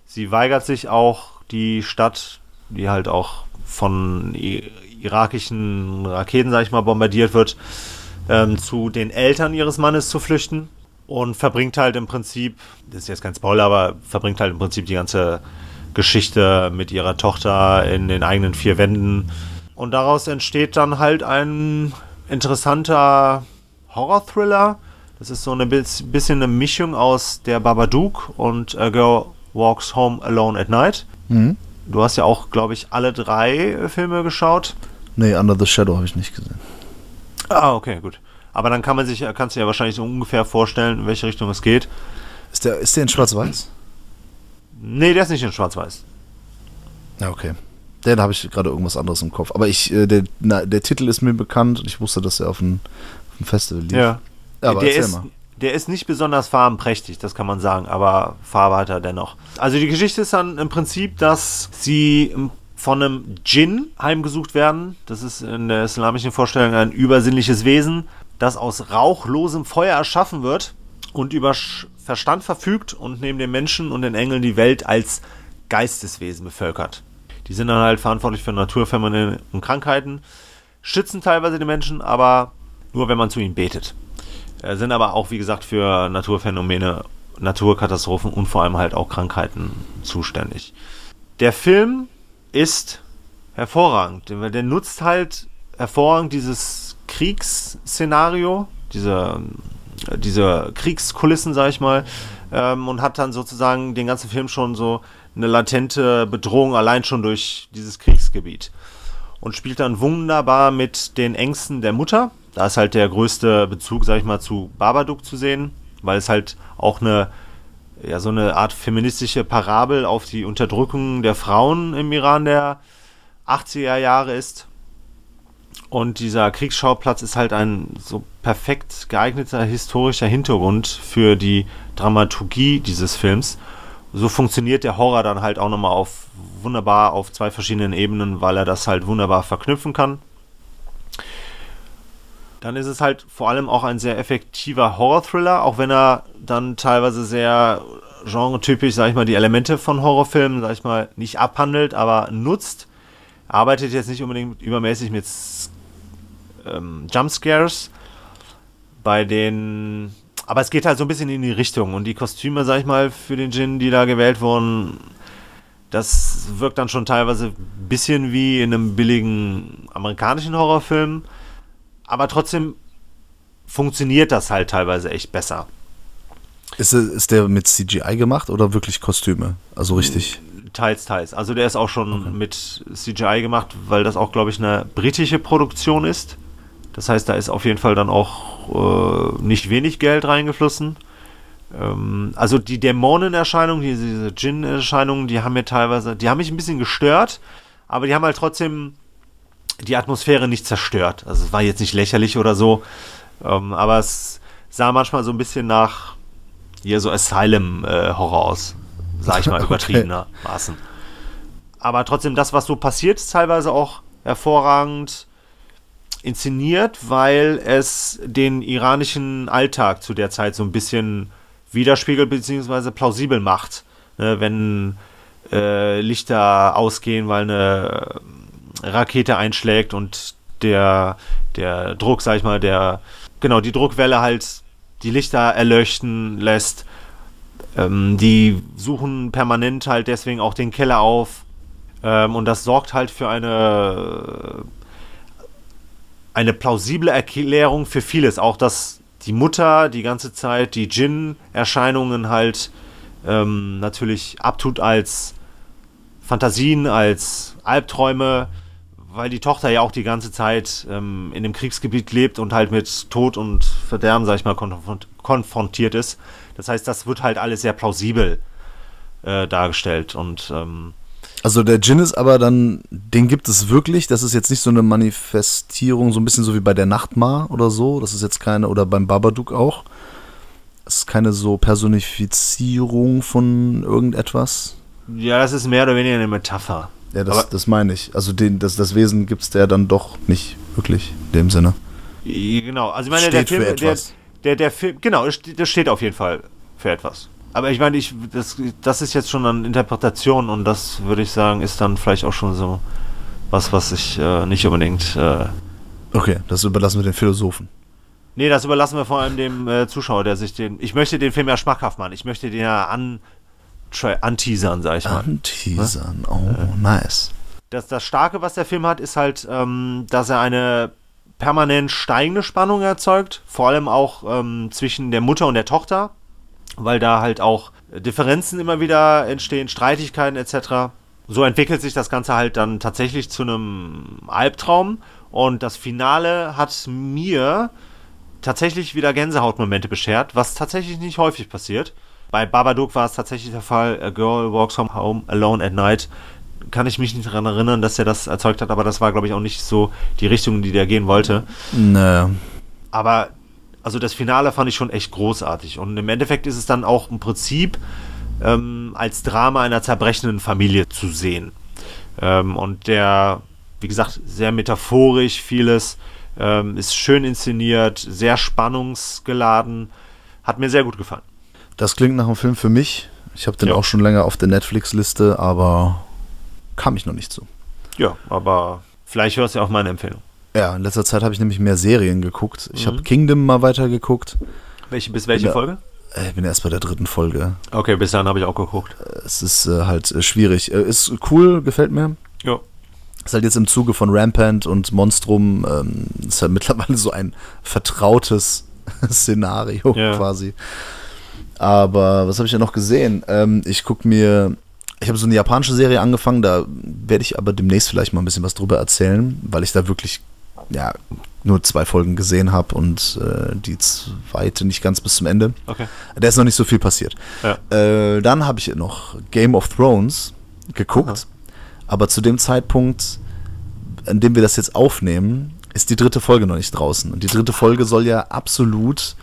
Sie weigert sich auch, die Stadt, die halt auch von irakischen Raketen, sag ich mal, bombardiert wird, ähm, zu den Eltern ihres Mannes zu flüchten und verbringt halt im Prinzip, das ist jetzt kein Spoiler, aber verbringt halt im Prinzip die ganze Geschichte mit ihrer Tochter in den eigenen vier Wänden. Und daraus entsteht dann halt ein interessanter Horror-Thriller. Das ist so ein bisschen eine Mischung aus der Babadook und A Girl Walks Home Alone at Night. Mhm. Du hast ja auch, glaube ich, alle drei Filme geschaut. Nee, Under the Shadow habe ich nicht gesehen. Ah, okay, gut. Aber dann kann man sich, kannst du ja wahrscheinlich so ungefähr vorstellen, in welche Richtung es geht. Ist der, ist der in Schwarz-Weiß? Nee, der ist nicht in Schwarz-Weiß. Ja, okay. Den habe ich gerade irgendwas anderes im Kopf. Aber ich, äh, der, na, der Titel ist mir bekannt und ich wusste, dass er auf dem, auf dem Festival lief. Ja. ja aber der ist, mal. der ist nicht besonders farbenprächtig, das kann man sagen, aber Farbe hat er dennoch. Also die Geschichte ist dann im Prinzip, dass sie von einem Djinn heimgesucht werden. Das ist in der islamischen Vorstellung ein übersinnliches Wesen, das aus rauchlosem Feuer erschaffen wird und über Verstand verfügt und neben den Menschen und den Engeln die Welt als Geisteswesen bevölkert. Die sind dann halt verantwortlich für Naturphänomene und Krankheiten, schützen teilweise die Menschen, aber nur wenn man zu ihnen betet. Äh, sind aber auch, wie gesagt, für Naturphänomene, Naturkatastrophen und vor allem halt auch Krankheiten zuständig. Der Film ist hervorragend, weil der nutzt halt hervorragend dieses Kriegsszenario, diese, diese Kriegskulissen, sag ich mal, ähm, und hat dann sozusagen den ganzen Film schon so eine latente Bedrohung allein schon durch dieses Kriegsgebiet. Und spielt dann wunderbar mit den Ängsten der Mutter. Da ist halt der größte Bezug, sag ich mal, zu Babadook zu sehen, weil es halt auch eine ja, so eine Art feministische Parabel auf die Unterdrückung der Frauen im Iran der 80er Jahre ist. Und dieser Kriegsschauplatz ist halt ein so perfekt geeigneter historischer Hintergrund für die Dramaturgie dieses Films. So funktioniert der Horror dann halt auch nochmal auf wunderbar auf zwei verschiedenen Ebenen, weil er das halt wunderbar verknüpfen kann. Dann ist es halt vor allem auch ein sehr effektiver Horror-Thriller, auch wenn er dann teilweise sehr genretypisch, sag ich mal, die Elemente von Horrorfilmen, sag ich mal, nicht abhandelt, aber nutzt. Arbeitet jetzt nicht unbedingt übermäßig mit ähm, Jumpscares. Bei den. Aber es geht halt so ein bisschen in die Richtung. Und die Kostüme, sag ich mal, für den Djinn, die da gewählt wurden, das wirkt dann schon teilweise ein bisschen wie in einem billigen amerikanischen Horrorfilm. Aber trotzdem funktioniert das halt teilweise echt besser. Ist, ist der mit CGI gemacht oder wirklich Kostüme? Also richtig? Teils, teils. Also der ist auch schon okay. mit CGI gemacht, weil das auch, glaube ich, eine britische Produktion ist. Das heißt, da ist auf jeden Fall dann auch äh, nicht wenig Geld reingeflossen. Ähm, also die Dämonenerscheinungen, diese, diese Djinn-Erscheinungen, die haben mir teilweise, die haben mich ein bisschen gestört, aber die haben halt trotzdem die Atmosphäre nicht zerstört. Also es war jetzt nicht lächerlich oder so, ähm, aber es sah manchmal so ein bisschen nach hier so Asylum-Horror äh, aus, sag ich mal, übertriebenermaßen. Okay. Aber trotzdem, das, was so passiert, ist teilweise auch hervorragend inszeniert, weil es den iranischen Alltag zu der Zeit so ein bisschen widerspiegelt bzw. plausibel macht. Ne, wenn äh, Lichter ausgehen, weil eine Rakete einschlägt und der, der Druck, sag ich mal, der, genau, die Druckwelle halt die Lichter erleuchten lässt. Ähm, die suchen permanent halt deswegen auch den Keller auf. Ähm, und das sorgt halt für eine, eine plausible Erklärung für vieles. Auch, dass die Mutter die ganze Zeit die Djinn-Erscheinungen halt ähm, natürlich abtut als Fantasien, als Albträume weil die Tochter ja auch die ganze Zeit ähm, in dem Kriegsgebiet lebt und halt mit Tod und Verderben, sag ich mal, konf konfrontiert ist. Das heißt, das wird halt alles sehr plausibel äh, dargestellt und ähm, also der Djinn ist aber dann, den gibt es wirklich. Das ist jetzt nicht so eine Manifestierung, so ein bisschen so wie bei der Nachtmar oder so. Das ist jetzt keine, oder beim Babadook auch. Das ist keine so Personifizierung von irgendetwas. Ja, das ist mehr oder weniger eine Metapher. Ja, das, das meine ich. Also den, das, das Wesen gibt es der dann doch nicht wirklich in dem Sinne. Genau, also ich meine, steht der Film, der, der, der Film, genau, das steht auf jeden Fall für etwas. Aber ich meine, ich, das, das ist jetzt schon eine Interpretation und das würde ich sagen, ist dann vielleicht auch schon so was, was ich äh, nicht unbedingt. Äh okay, das überlassen wir den Philosophen. Nee, das überlassen wir vor allem dem äh, Zuschauer, der sich den. Ich möchte den Film ja schmackhaft machen. Ich möchte den ja an, anteasern, sag ich mal. Anteasern, oh, nice. Das, das Starke, was der Film hat, ist halt, ähm, dass er eine permanent steigende Spannung erzeugt. Vor allem auch ähm, zwischen der Mutter und der Tochter, weil da halt auch Differenzen immer wieder entstehen, Streitigkeiten etc. So entwickelt sich das Ganze halt dann tatsächlich zu einem Albtraum. Und das Finale hat mir tatsächlich wieder Gänsehautmomente beschert, was tatsächlich nicht häufig passiert. Bei Babadook war es tatsächlich der Fall, A Girl Walks Home Alone at Night. Kann ich mich nicht daran erinnern, dass er das erzeugt hat, aber das war, glaube ich, auch nicht so die Richtung, die der gehen wollte. Nö. Aber, also das Finale fand ich schon echt großartig. Und im Endeffekt ist es dann auch im Prinzip ähm, als Drama einer zerbrechenden Familie zu sehen. Ähm, und der, wie gesagt, sehr metaphorisch vieles ähm, ist schön inszeniert, sehr spannungsgeladen. Hat mir sehr gut gefallen. Das klingt nach einem Film für mich. Ich habe den ja. auch schon länger auf der Netflix-Liste, aber kam ich noch nicht zu. Ja, aber vielleicht hörst du ja auch meine Empfehlung. Ja, in letzter Zeit habe ich nämlich mehr Serien geguckt. Ich mhm. habe Kingdom mal weitergeguckt. Welche, bis welche bin Folge? Da, ich bin erst bei der dritten Folge. Okay, bis dahin habe ich auch geguckt. Es ist äh, halt äh, schwierig. Äh, ist cool, gefällt mir. Ja. Ist halt jetzt im Zuge von Rampant und Monstrum, ähm, ist halt mittlerweile so ein vertrautes Szenario ja. quasi. Aber was habe ich ja noch gesehen? Ähm, ich gucke mir, ich habe so eine japanische Serie angefangen, da werde ich aber demnächst vielleicht mal ein bisschen was drüber erzählen, weil ich da wirklich ja, nur zwei Folgen gesehen habe und äh, die zweite nicht ganz bis zum Ende. Okay. Da ist noch nicht so viel passiert. Ja. Äh, dann habe ich noch Game of Thrones geguckt. Aha. Aber zu dem Zeitpunkt, an dem wir das jetzt aufnehmen, ist die dritte Folge noch nicht draußen. Und die dritte Folge soll ja absolut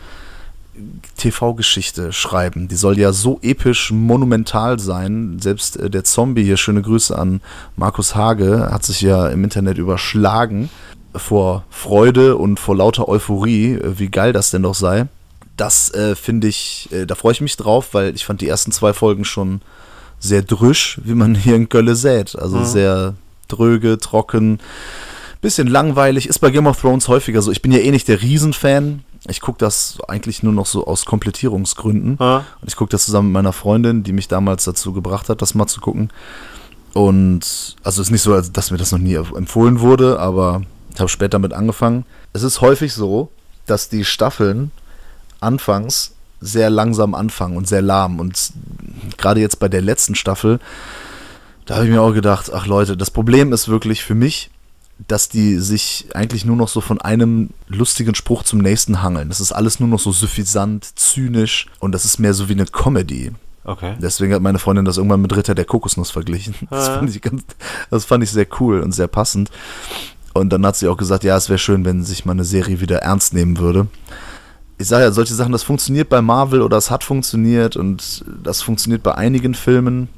TV-Geschichte schreiben. Die soll ja so episch, monumental sein. Selbst äh, der Zombie hier, schöne Grüße an Markus Hage, hat sich ja im Internet überschlagen vor Freude und vor lauter Euphorie, äh, wie geil das denn doch sei. Das äh, finde ich, äh, da freue ich mich drauf, weil ich fand die ersten zwei Folgen schon sehr drüsch, wie man hier in Gölle sät. Also mhm. sehr dröge, trocken, bisschen langweilig. Ist bei Game of Thrones häufiger so. Ich bin ja eh nicht der Riesenfan. Ich gucke das eigentlich nur noch so aus Komplettierungsgründen. Mhm. Und ich gucke das zusammen mit meiner Freundin, die mich damals dazu gebracht hat, das mal zu gucken. Und also ist nicht so, dass mir das noch nie empfohlen wurde, aber habe später damit angefangen. Es ist häufig so, dass die Staffeln anfangs sehr langsam anfangen und sehr lahm. Und gerade jetzt bei der letzten Staffel, da habe ich mir auch gedacht, ach Leute, das Problem ist wirklich für mich, dass die sich eigentlich nur noch so von einem lustigen Spruch zum nächsten hangeln. Das ist alles nur noch so suffisant, zynisch und das ist mehr so wie eine Comedy. Okay. Deswegen hat meine Freundin das irgendwann mit Ritter der Kokosnuss verglichen. Das, fand ich ganz, das fand ich sehr cool und sehr passend. Und dann hat sie auch gesagt, ja, es wäre schön, wenn sich mal eine Serie wieder ernst nehmen würde ich sage ja, solche Sachen, das funktioniert bei Marvel oder es hat funktioniert und das funktioniert bei einigen Filmen.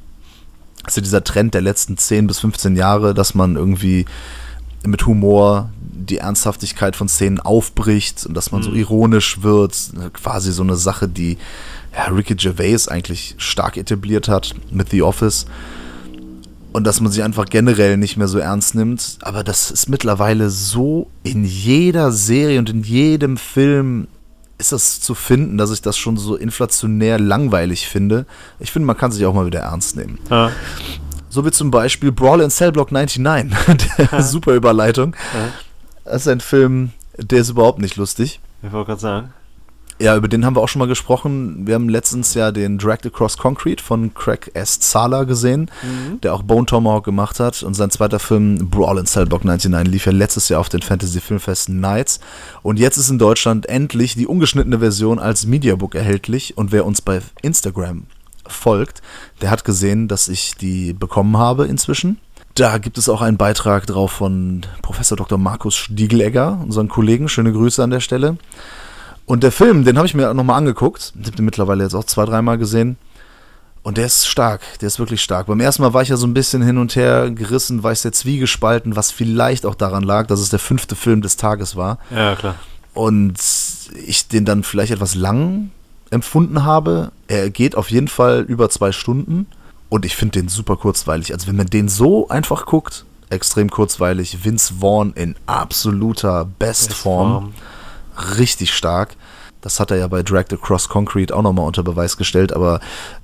Also dieser Trend der letzten 10 bis 15 Jahre, dass man irgendwie mit Humor die Ernsthaftigkeit von Szenen aufbricht und dass man mhm. so ironisch wird. Quasi so eine Sache, die ja, Ricky Gervais eigentlich stark etabliert hat mit The Office. Und dass man sich einfach generell nicht mehr so ernst nimmt. Aber das ist mittlerweile so in jeder Serie und in jedem Film ist das zu finden, dass ich das schon so inflationär langweilig finde. Ich finde, man kann sich auch mal wieder ernst nehmen. Ja. So wie zum Beispiel Brawl in Cell Block 99. ja. Super Überleitung. Ja. Das ist ein Film, der ist überhaupt nicht lustig. Ich wollte gerade sagen. Ja, über den haben wir auch schon mal gesprochen. Wir haben letztens ja den Dragged Across Concrete von Craig S. Sala gesehen, mhm. der auch Bone Tomahawk gemacht hat. Und sein zweiter Film, Brawl in Cellblock 99, lief ja letztes Jahr auf den Fantasy Filmfesten Nights. Und jetzt ist in Deutschland endlich die ungeschnittene Version als Mediabook erhältlich. Und wer uns bei Instagram folgt, der hat gesehen, dass ich die bekommen habe inzwischen. Da gibt es auch einen Beitrag drauf von Professor Dr. Markus Stiegelegger, unseren Kollegen. Schöne Grüße an der Stelle. Und der Film, den habe ich mir nochmal angeguckt. Ich habe den mittlerweile jetzt auch zwei, dreimal gesehen. Und der ist stark, der ist wirklich stark. Beim ersten Mal war ich ja so ein bisschen hin und her gerissen, war ich sehr zwiegespalten, was vielleicht auch daran lag, dass es der fünfte Film des Tages war. Ja, klar. Und ich den dann vielleicht etwas lang empfunden habe. Er geht auf jeden Fall über zwei Stunden und ich finde den super kurzweilig. Also wenn man den so einfach guckt, extrem kurzweilig. Vince Vaughn in absoluter Bestform. Richtig stark. Das hat er ja bei Dragged Across Concrete auch nochmal unter Beweis gestellt, aber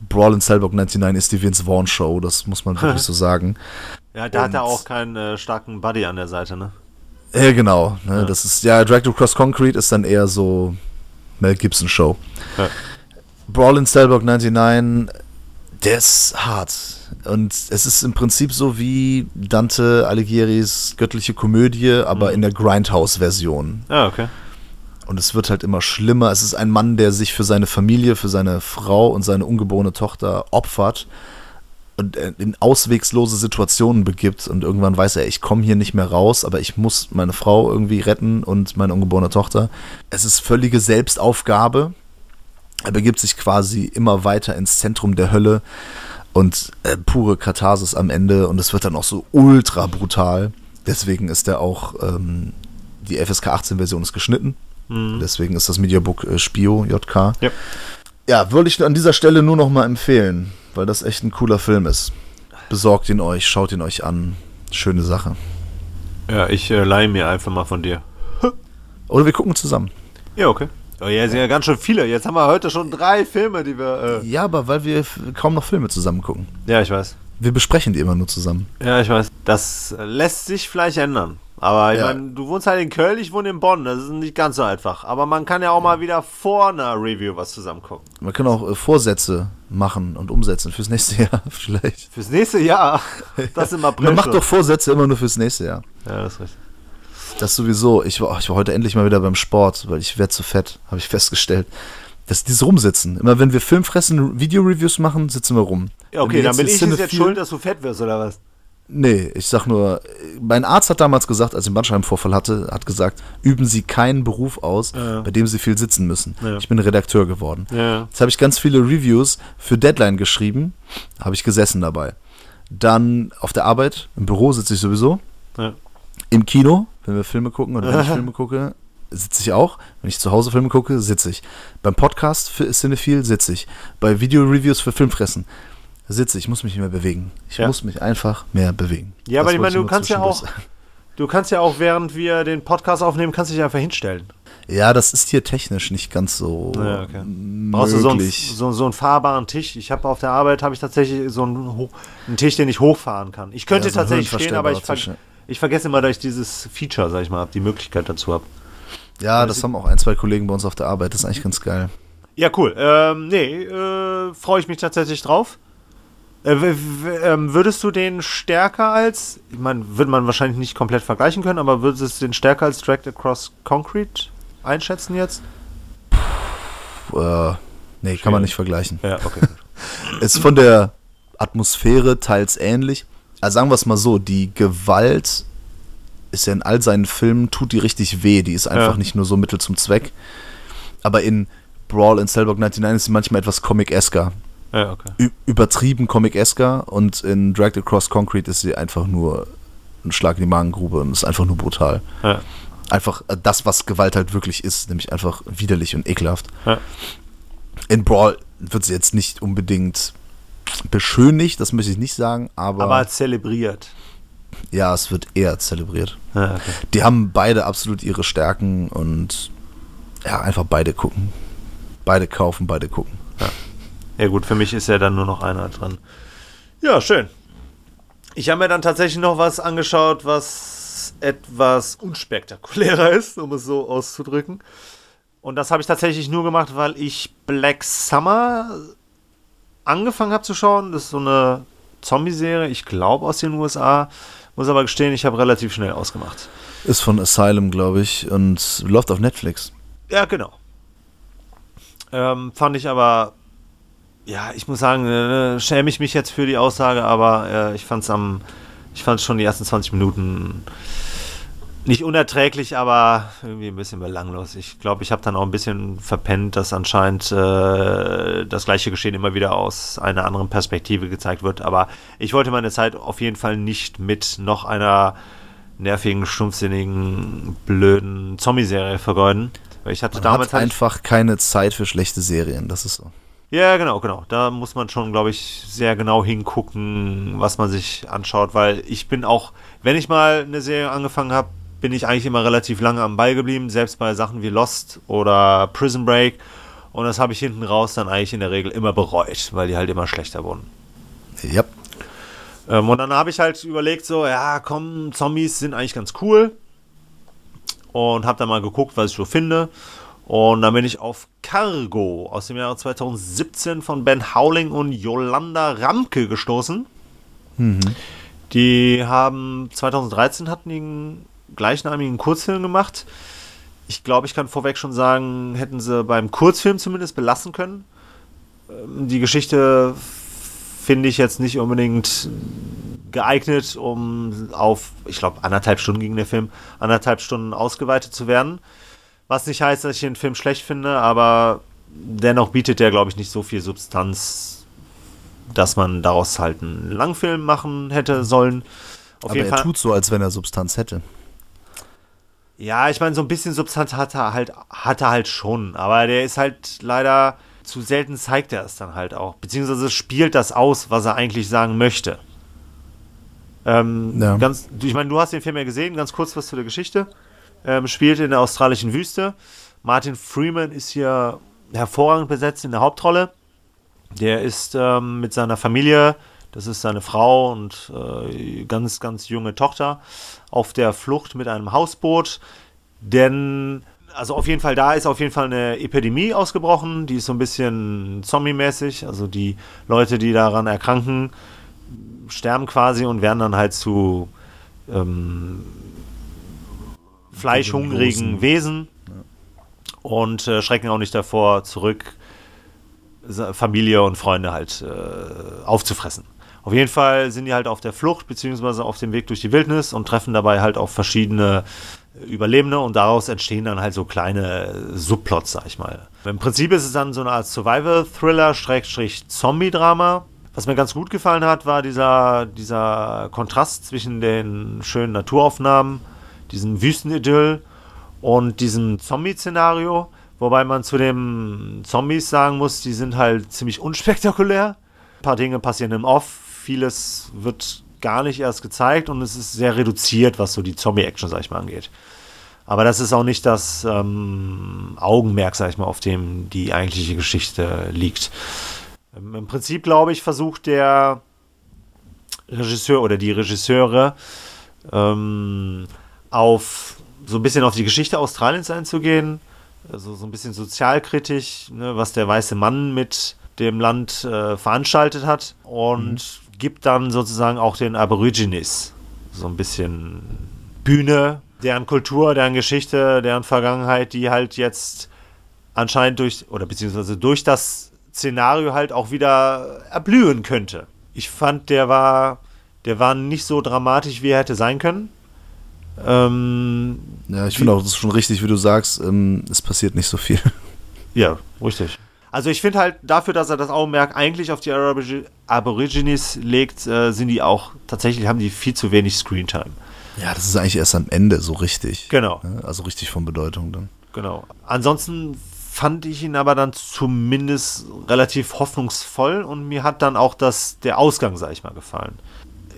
Brawl in Cellblock 99 ist die Vince Vaughn Show, das muss man wirklich so sagen. Ja, da hat er auch keinen äh, starken Buddy an der Seite, ne? Ja, genau. Ne, ja. Das ist, ja, Dragged Across Concrete ist dann eher so Mel Gibson Show. Ja. Brawl in Cellblock 99, der ist hart. Und es ist im Prinzip so wie Dante Alighieri's göttliche Komödie, aber mhm. in der Grindhouse-Version. Ah, okay. Und es wird halt immer schlimmer. Es ist ein Mann, der sich für seine Familie, für seine Frau und seine ungeborene Tochter opfert und in auswegslose Situationen begibt. Und irgendwann weiß er, ich komme hier nicht mehr raus, aber ich muss meine Frau irgendwie retten und meine ungeborene Tochter. Es ist völlige Selbstaufgabe. Er begibt sich quasi immer weiter ins Zentrum der Hölle und äh, pure Katharsis am Ende. Und es wird dann auch so ultra brutal. Deswegen ist er auch, ähm, die FSK 18 Version ist geschnitten. Mhm. Deswegen ist das Mediabook äh, Spio JK. Ja. ja, würde ich an dieser Stelle nur noch mal empfehlen, weil das echt ein cooler Film ist. Besorgt ihn euch, schaut ihn euch an. Schöne Sache. Ja, ich äh, leihe mir einfach mal von dir. Oder wir gucken zusammen. Ja, okay. Oh ja, sind ja ganz schön viele. Jetzt haben wir heute schon drei Filme, die wir. Äh ja, aber weil wir kaum noch Filme zusammen gucken. Ja, ich weiß. Wir besprechen die immer nur zusammen. Ja, ich weiß. Das lässt sich vielleicht ändern. Aber ich ja. meine, du wohnst halt in Köln, ich wohne in Bonn. Das ist nicht ganz so einfach. Aber man kann ja auch mal wieder vor einer Review was zusammen gucken. Man kann auch äh, Vorsätze machen und umsetzen fürs nächste Jahr vielleicht. Fürs nächste Jahr? Das im April. Man macht doch Vorsätze immer nur fürs nächste Jahr. Ja, das ist richtig. Das sowieso. Ich war, ich war heute endlich mal wieder beim Sport, weil ich werde zu fett, habe ich festgestellt. Das ist dieses Rumsitzen. Immer wenn wir Filmfressen Video-Reviews machen, sitzen wir rum. Ja, okay, dann bin ich jetzt schuld, dass du fett wirst, oder was? Nee, ich sag nur, mein Arzt hat damals gesagt, als ich einen Bandscheibenvorfall hatte, hat gesagt, üben Sie keinen Beruf aus, ja. bei dem Sie viel sitzen müssen. Ja. Ich bin Redakteur geworden. Ja. Jetzt habe ich ganz viele Reviews für Deadline geschrieben, habe ich gesessen dabei. Dann auf der Arbeit, im Büro sitze ich sowieso. Im Kino, wenn wir Filme gucken oder wenn ich Filme gucke, sitze ich auch. Wenn ich zu Hause Filme gucke, sitze ich. Beim Podcast für Cinephile sitze ich. Bei Video-Reviews für Filmfressen sitze, ich muss mich mehr bewegen. Ich ja. muss mich einfach mehr bewegen. Ja, das aber ich meine, du kannst ja auch, du kannst ja auch, während wir den Podcast aufnehmen, kannst dich einfach hinstellen. Ja, das ist hier technisch nicht ganz so ja, okay. Brauchst du so einen, so, so einen fahrbaren Tisch? Ich habe auf der Arbeit habe ich tatsächlich so einen, einen, Tisch, den ich hochfahren kann. Ich könnte ja, so tatsächlich stehen, aber ich, ver ich vergesse immer, dass ich dieses Feature, sag ich mal, habe, die Möglichkeit dazu habe. Ja, das haben auch ein, zwei Kollegen bei uns auf der Arbeit. Das ist eigentlich ganz geil. Ja, cool. Ähm, nee, äh, freue ich mich tatsächlich drauf. Äh, ähm, würdest du den stärker als, ich meine, würde man wahrscheinlich nicht komplett vergleichen können, aber würdest du den stärker als Dragged Across Concrete einschätzen jetzt? Puh, äh, nee, Schwierig. kann man nicht vergleichen. Ja, okay. ist von der Atmosphäre teils ähnlich. Also sagen wir es mal so, die Gewalt ist ja in all seinen Filmen, tut die richtig weh. Die ist einfach ja. nicht nur so Mittel zum Zweck. Aber in Brawl in Cellblock 99 ist sie manchmal etwas comic-esker. Ja, okay. Übertrieben Comic-esker und in Dragged Across Concrete ist sie einfach nur ein Schlag in die Magengrube und ist einfach nur brutal. Ja. Einfach äh, das, was Gewalt halt wirklich ist, nämlich einfach widerlich und ekelhaft. Ja. In Brawl wird sie jetzt nicht unbedingt beschönigt, das möchte ich nicht sagen, aber. Aber zelebriert. Ja, es wird eher zelebriert. Ja, okay. Die haben beide absolut ihre Stärken und ja, einfach beide gucken. Beide kaufen, beide gucken. Ja. Ja gut, für mich ist ja dann nur noch einer dran. Ja, schön. Ich habe mir dann tatsächlich noch was angeschaut, was etwas unspektakulärer ist, um es so auszudrücken. Und das habe ich tatsächlich nur gemacht, weil ich Black Summer angefangen habe zu schauen. Das ist so eine Zombie-Serie, ich glaube aus den USA. Muss aber gestehen, ich habe relativ schnell ausgemacht. Ist von Asylum, glaube ich, und läuft auf Netflix. Ja, genau. Ähm, fand ich aber ja, ich muss sagen, äh, schäme ich mich jetzt für die Aussage, aber äh, ich fand es am, ich fand schon die ersten 20 Minuten nicht unerträglich, aber irgendwie ein bisschen belanglos. Ich glaube, ich habe dann auch ein bisschen verpennt, dass anscheinend äh, das gleiche Geschehen immer wieder aus einer anderen Perspektive gezeigt wird. Aber ich wollte meine Zeit auf jeden Fall nicht mit noch einer nervigen, stumpfsinnigen, blöden Zombie-Serie vergeuden. Weil ich hatte Man damals hat einfach keine Zeit für schlechte Serien, das ist so. Ja, genau, genau. Da muss man schon, glaube ich, sehr genau hingucken, was man sich anschaut, weil ich bin auch, wenn ich mal eine Serie angefangen habe, bin ich eigentlich immer relativ lange am Ball geblieben, selbst bei Sachen wie Lost oder Prison Break. Und das habe ich hinten raus dann eigentlich in der Regel immer bereut, weil die halt immer schlechter wurden. Ja. Ähm, und dann habe ich halt überlegt, so, ja, komm, Zombies sind eigentlich ganz cool. Und habe dann mal geguckt, was ich so finde. Und dann bin ich auf Cargo aus dem Jahre 2017 von Ben Howling und Yolanda Ramke gestoßen. Mhm. Die haben 2013 hatten die einen gleichnamigen Kurzfilm gemacht. Ich glaube, ich kann vorweg schon sagen, hätten sie beim Kurzfilm zumindest belassen können. Ähm, die Geschichte finde ich jetzt nicht unbedingt geeignet, um auf, ich glaube, anderthalb Stunden ging der Film, anderthalb Stunden ausgeweitet zu werden. Was nicht heißt, dass ich den Film schlecht finde, aber dennoch bietet der, glaube ich, nicht so viel Substanz, dass man daraus halt einen Langfilm machen hätte sollen. Auf aber er Fall. tut so, als wenn er Substanz hätte. Ja, ich meine, so ein bisschen Substanz hat er halt, hat er halt schon, aber der ist halt leider zu selten zeigt er es dann halt auch, beziehungsweise spielt das aus, was er eigentlich sagen möchte. Ähm, ja. ganz, ich meine, du hast den Film ja gesehen, ganz kurz was zu der Geschichte ähm, spielt in der australischen Wüste. Martin Freeman ist hier hervorragend besetzt in der Hauptrolle. Der ist ähm, mit seiner Familie, das ist seine Frau und äh, ganz, ganz junge Tochter, auf der Flucht mit einem Hausboot. Denn, also auf jeden Fall, da ist auf jeden Fall eine Epidemie ausgebrochen. Die ist so ein bisschen zombie-mäßig. Also die Leute, die daran erkranken, sterben quasi und werden dann halt zu ähm, fleischhungrigen Wesen und äh, schrecken auch nicht davor zurück, Familie und Freunde halt äh, aufzufressen. Auf jeden Fall sind die halt auf der Flucht beziehungsweise auf dem Weg durch die Wildnis und treffen dabei halt auf verschiedene Überlebende und daraus entstehen dann halt so kleine Subplots, sag ich mal. Im Prinzip ist es dann so eine Art Survival-Thriller, Schrägstrich Zombie-Drama. Was mir ganz gut gefallen hat, war dieser, dieser Kontrast zwischen den schönen Naturaufnahmen diesem Wüstenidyll und diesem Zombie-Szenario. Wobei man zu den Zombies sagen muss, die sind halt ziemlich unspektakulär. Ein paar Dinge passieren im Off, vieles wird gar nicht erst gezeigt und es ist sehr reduziert, was so die Zombie-Action, sag ich mal, angeht. Aber das ist auch nicht das ähm, Augenmerk, sag ich mal, auf dem die eigentliche Geschichte liegt. Im Prinzip, glaube ich, versucht der Regisseur oder die Regisseure ähm, auf so ein bisschen auf die Geschichte Australiens einzugehen, also so ein bisschen sozialkritisch, ne, was der weiße Mann mit dem Land äh, veranstaltet hat und mhm. Gibt dann sozusagen auch den Aborigines so ein bisschen Bühne, deren Kultur, deren Geschichte, deren Vergangenheit, die halt jetzt anscheinend durch oder beziehungsweise durch das Szenario halt auch wieder erblühen könnte. Ich fand, der war, der war nicht so dramatisch, wie er hätte sein können. Ähm, ja, ich finde auch, das ist schon richtig, wie du sagst, ähm, es passiert nicht so viel. Ja, richtig. Also ich finde halt dafür, dass er das Augenmerk eigentlich auf die Aborigines legt, äh, sind die auch, tatsächlich haben die viel zu wenig Screentime. Ja, das ist eigentlich erst am Ende so richtig. Genau. Also richtig von Bedeutung dann. Genau. Ansonsten fand ich ihn aber dann zumindest relativ hoffnungsvoll und mir hat dann auch das, der Ausgang, sag ich mal, gefallen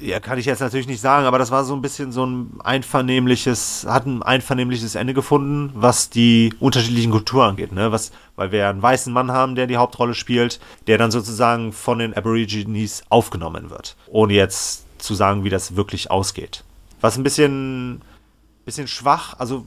ja, kann ich jetzt natürlich nicht sagen, aber das war so ein bisschen so ein einvernehmliches, hat ein einvernehmliches Ende gefunden, was die unterschiedlichen Kulturen angeht, ne? Was, weil wir einen weißen Mann haben, der die Hauptrolle spielt, der dann sozusagen von den Aborigines aufgenommen wird. Ohne jetzt zu sagen, wie das wirklich ausgeht. Was ein bisschen, bisschen schwach, also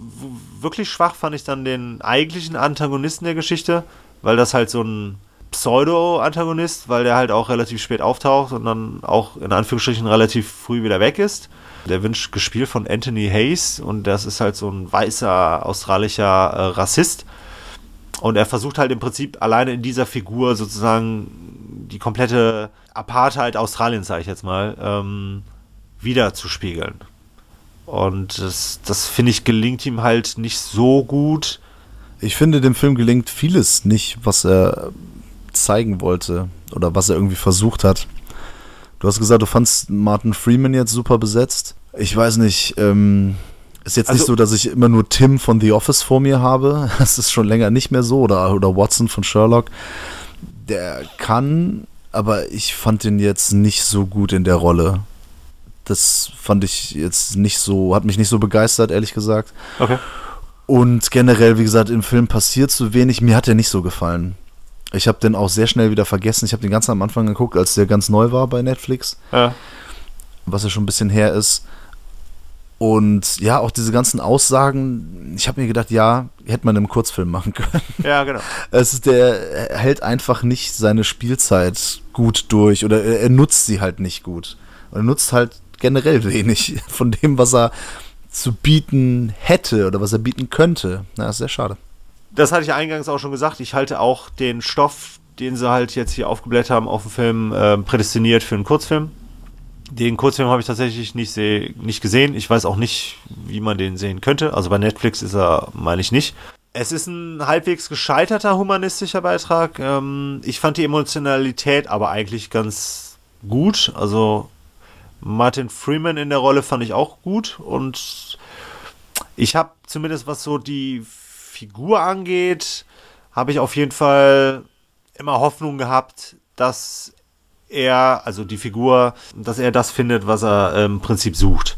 wirklich schwach fand ich dann den eigentlichen Antagonisten der Geschichte, weil das halt so ein Pseudo-Antagonist, weil der halt auch relativ spät auftaucht und dann auch in Anführungsstrichen relativ früh wieder weg ist. Der wird gespielt von Anthony Hayes und das ist halt so ein weißer australischer äh, Rassist. Und er versucht halt im Prinzip alleine in dieser Figur sozusagen die komplette Apartheid Australiens, sage ich jetzt mal, ähm, wiederzuspiegeln. Und das, das finde ich gelingt ihm halt nicht so gut. Ich finde, dem Film gelingt vieles nicht, was er zeigen wollte oder was er irgendwie versucht hat. Du hast gesagt, du fandst Martin Freeman jetzt super besetzt. Ich weiß nicht, ähm, ist jetzt also, nicht so, dass ich immer nur Tim von The Office vor mir habe. Das ist schon länger nicht mehr so. Oder, oder Watson von Sherlock. der kann, aber ich fand ihn jetzt nicht so gut in der Rolle. Das fand ich jetzt nicht so, hat mich nicht so begeistert, ehrlich gesagt. Okay. Und generell, wie gesagt, im Film passiert so wenig. Mir hat er nicht so gefallen. Ich habe den auch sehr schnell wieder vergessen. Ich habe den ganz am Anfang geguckt, als der ganz neu war bei Netflix. Ja. Was ja schon ein bisschen her ist. Und ja, auch diese ganzen Aussagen, ich habe mir gedacht, ja, hätte man im Kurzfilm machen können. Ja, genau. Es ist, der er hält einfach nicht seine Spielzeit gut durch oder er, er nutzt sie halt nicht gut. Er nutzt halt generell wenig von dem, was er zu bieten hätte oder was er bieten könnte. Na, ist sehr schade. Das hatte ich eingangs auch schon gesagt. Ich halte auch den Stoff, den sie halt jetzt hier aufgeblättert haben auf dem Film, äh, prädestiniert für einen Kurzfilm. Den Kurzfilm habe ich tatsächlich nicht, seh, nicht gesehen. Ich weiß auch nicht, wie man den sehen könnte. Also bei Netflix ist er, meine ich, nicht. Es ist ein halbwegs gescheiterter humanistischer Beitrag. Ähm, ich fand die Emotionalität aber eigentlich ganz gut. Also Martin Freeman in der Rolle fand ich auch gut. Und ich habe zumindest, was so die Figur angeht, habe ich auf jeden Fall immer Hoffnung gehabt, dass er, also die Figur, dass er das findet, was er im Prinzip sucht.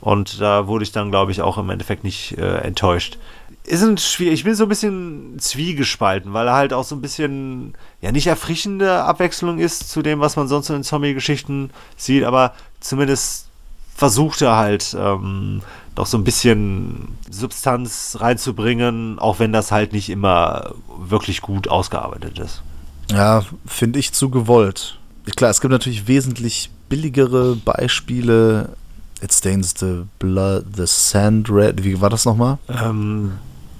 Und da wurde ich dann, glaube ich, auch im Endeffekt nicht äh, enttäuscht. Ist ein schwierig, ich bin so ein bisschen zwiegespalten, weil er halt auch so ein bisschen, ja, nicht erfrischende Abwechslung ist zu dem, was man sonst in Zombie-Geschichten sieht, aber zumindest versucht er halt, ähm, doch so ein bisschen Substanz reinzubringen, auch wenn das halt nicht immer wirklich gut ausgearbeitet ist. Ja, finde ich zu gewollt klar, es gibt natürlich wesentlich billigere Beispiele. It stains the blood, the sand red. Wie war das nochmal? Ähm,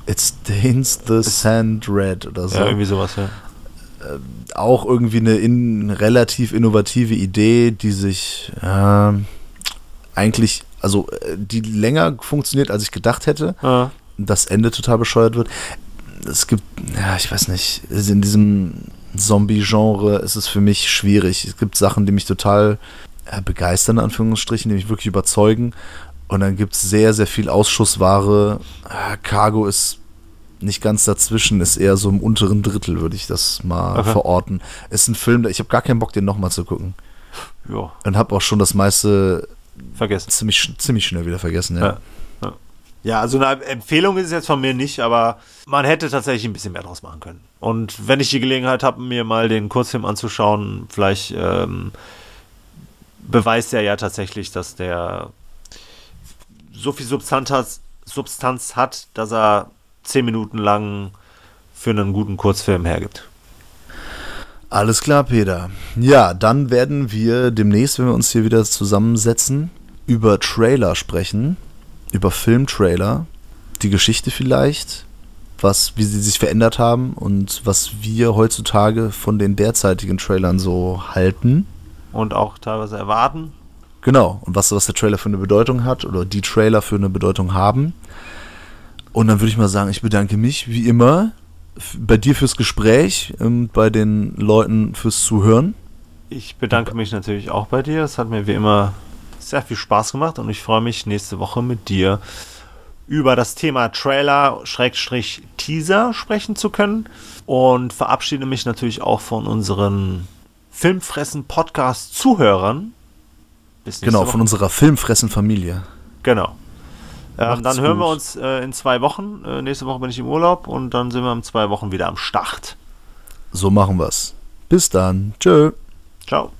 It stains the sand red oder so. Ja, irgendwie sowas, ja. Äh, auch irgendwie eine in, relativ innovative Idee, die sich äh, eigentlich, also äh, die länger funktioniert, als ich gedacht hätte. Ja. Das Ende total bescheuert wird. Es gibt, ja, ich weiß nicht, in diesem Zombie-Genre ist es für mich schwierig. Es gibt Sachen, die mich total äh, begeistern, in Anführungsstrichen, die mich wirklich überzeugen. Und dann gibt es sehr, sehr viel Ausschussware. Äh, Cargo ist nicht ganz dazwischen, ist eher so im unteren Drittel, würde ich das mal okay. verorten. Ist ein Film, ich habe gar keinen Bock, den nochmal zu gucken. Ja. Und habe auch schon das meiste vergessen. Ziemlich, ziemlich schnell wieder vergessen, ja. ja. Ja, also eine Empfehlung ist es jetzt von mir nicht, aber man hätte tatsächlich ein bisschen mehr draus machen können. Und wenn ich die Gelegenheit habe, mir mal den Kurzfilm anzuschauen, vielleicht ähm, beweist er ja tatsächlich, dass der so viel Substanz hat, Substanz hat, dass er zehn Minuten lang für einen guten Kurzfilm hergibt. Alles klar, Peter. Ja, dann werden wir demnächst, wenn wir uns hier wieder zusammensetzen, über Trailer sprechen über Filmtrailer, die Geschichte vielleicht, was, wie sie sich verändert haben und was wir heutzutage von den derzeitigen Trailern so halten. Und auch teilweise erwarten. Genau, und was, was der Trailer für eine Bedeutung hat oder die Trailer für eine Bedeutung haben. Und dann würde ich mal sagen, ich bedanke mich wie immer bei dir fürs Gespräch und bei den Leuten fürs Zuhören. Ich bedanke mich natürlich auch bei dir. Es hat mir wie immer sehr viel Spaß gemacht und ich freue mich nächste Woche mit dir über das Thema Trailer-Teaser sprechen zu können und verabschiede mich natürlich auch von unseren Filmfressen-Podcast-Zuhörern. Genau, von unserer Filmfressen-Familie. Genau. Ähm, dann hören gut. wir uns äh, in zwei Wochen. Äh, nächste Woche bin ich im Urlaub und dann sind wir in zwei Wochen wieder am Start. So machen wir's. Bis dann. Tschö. Ciao.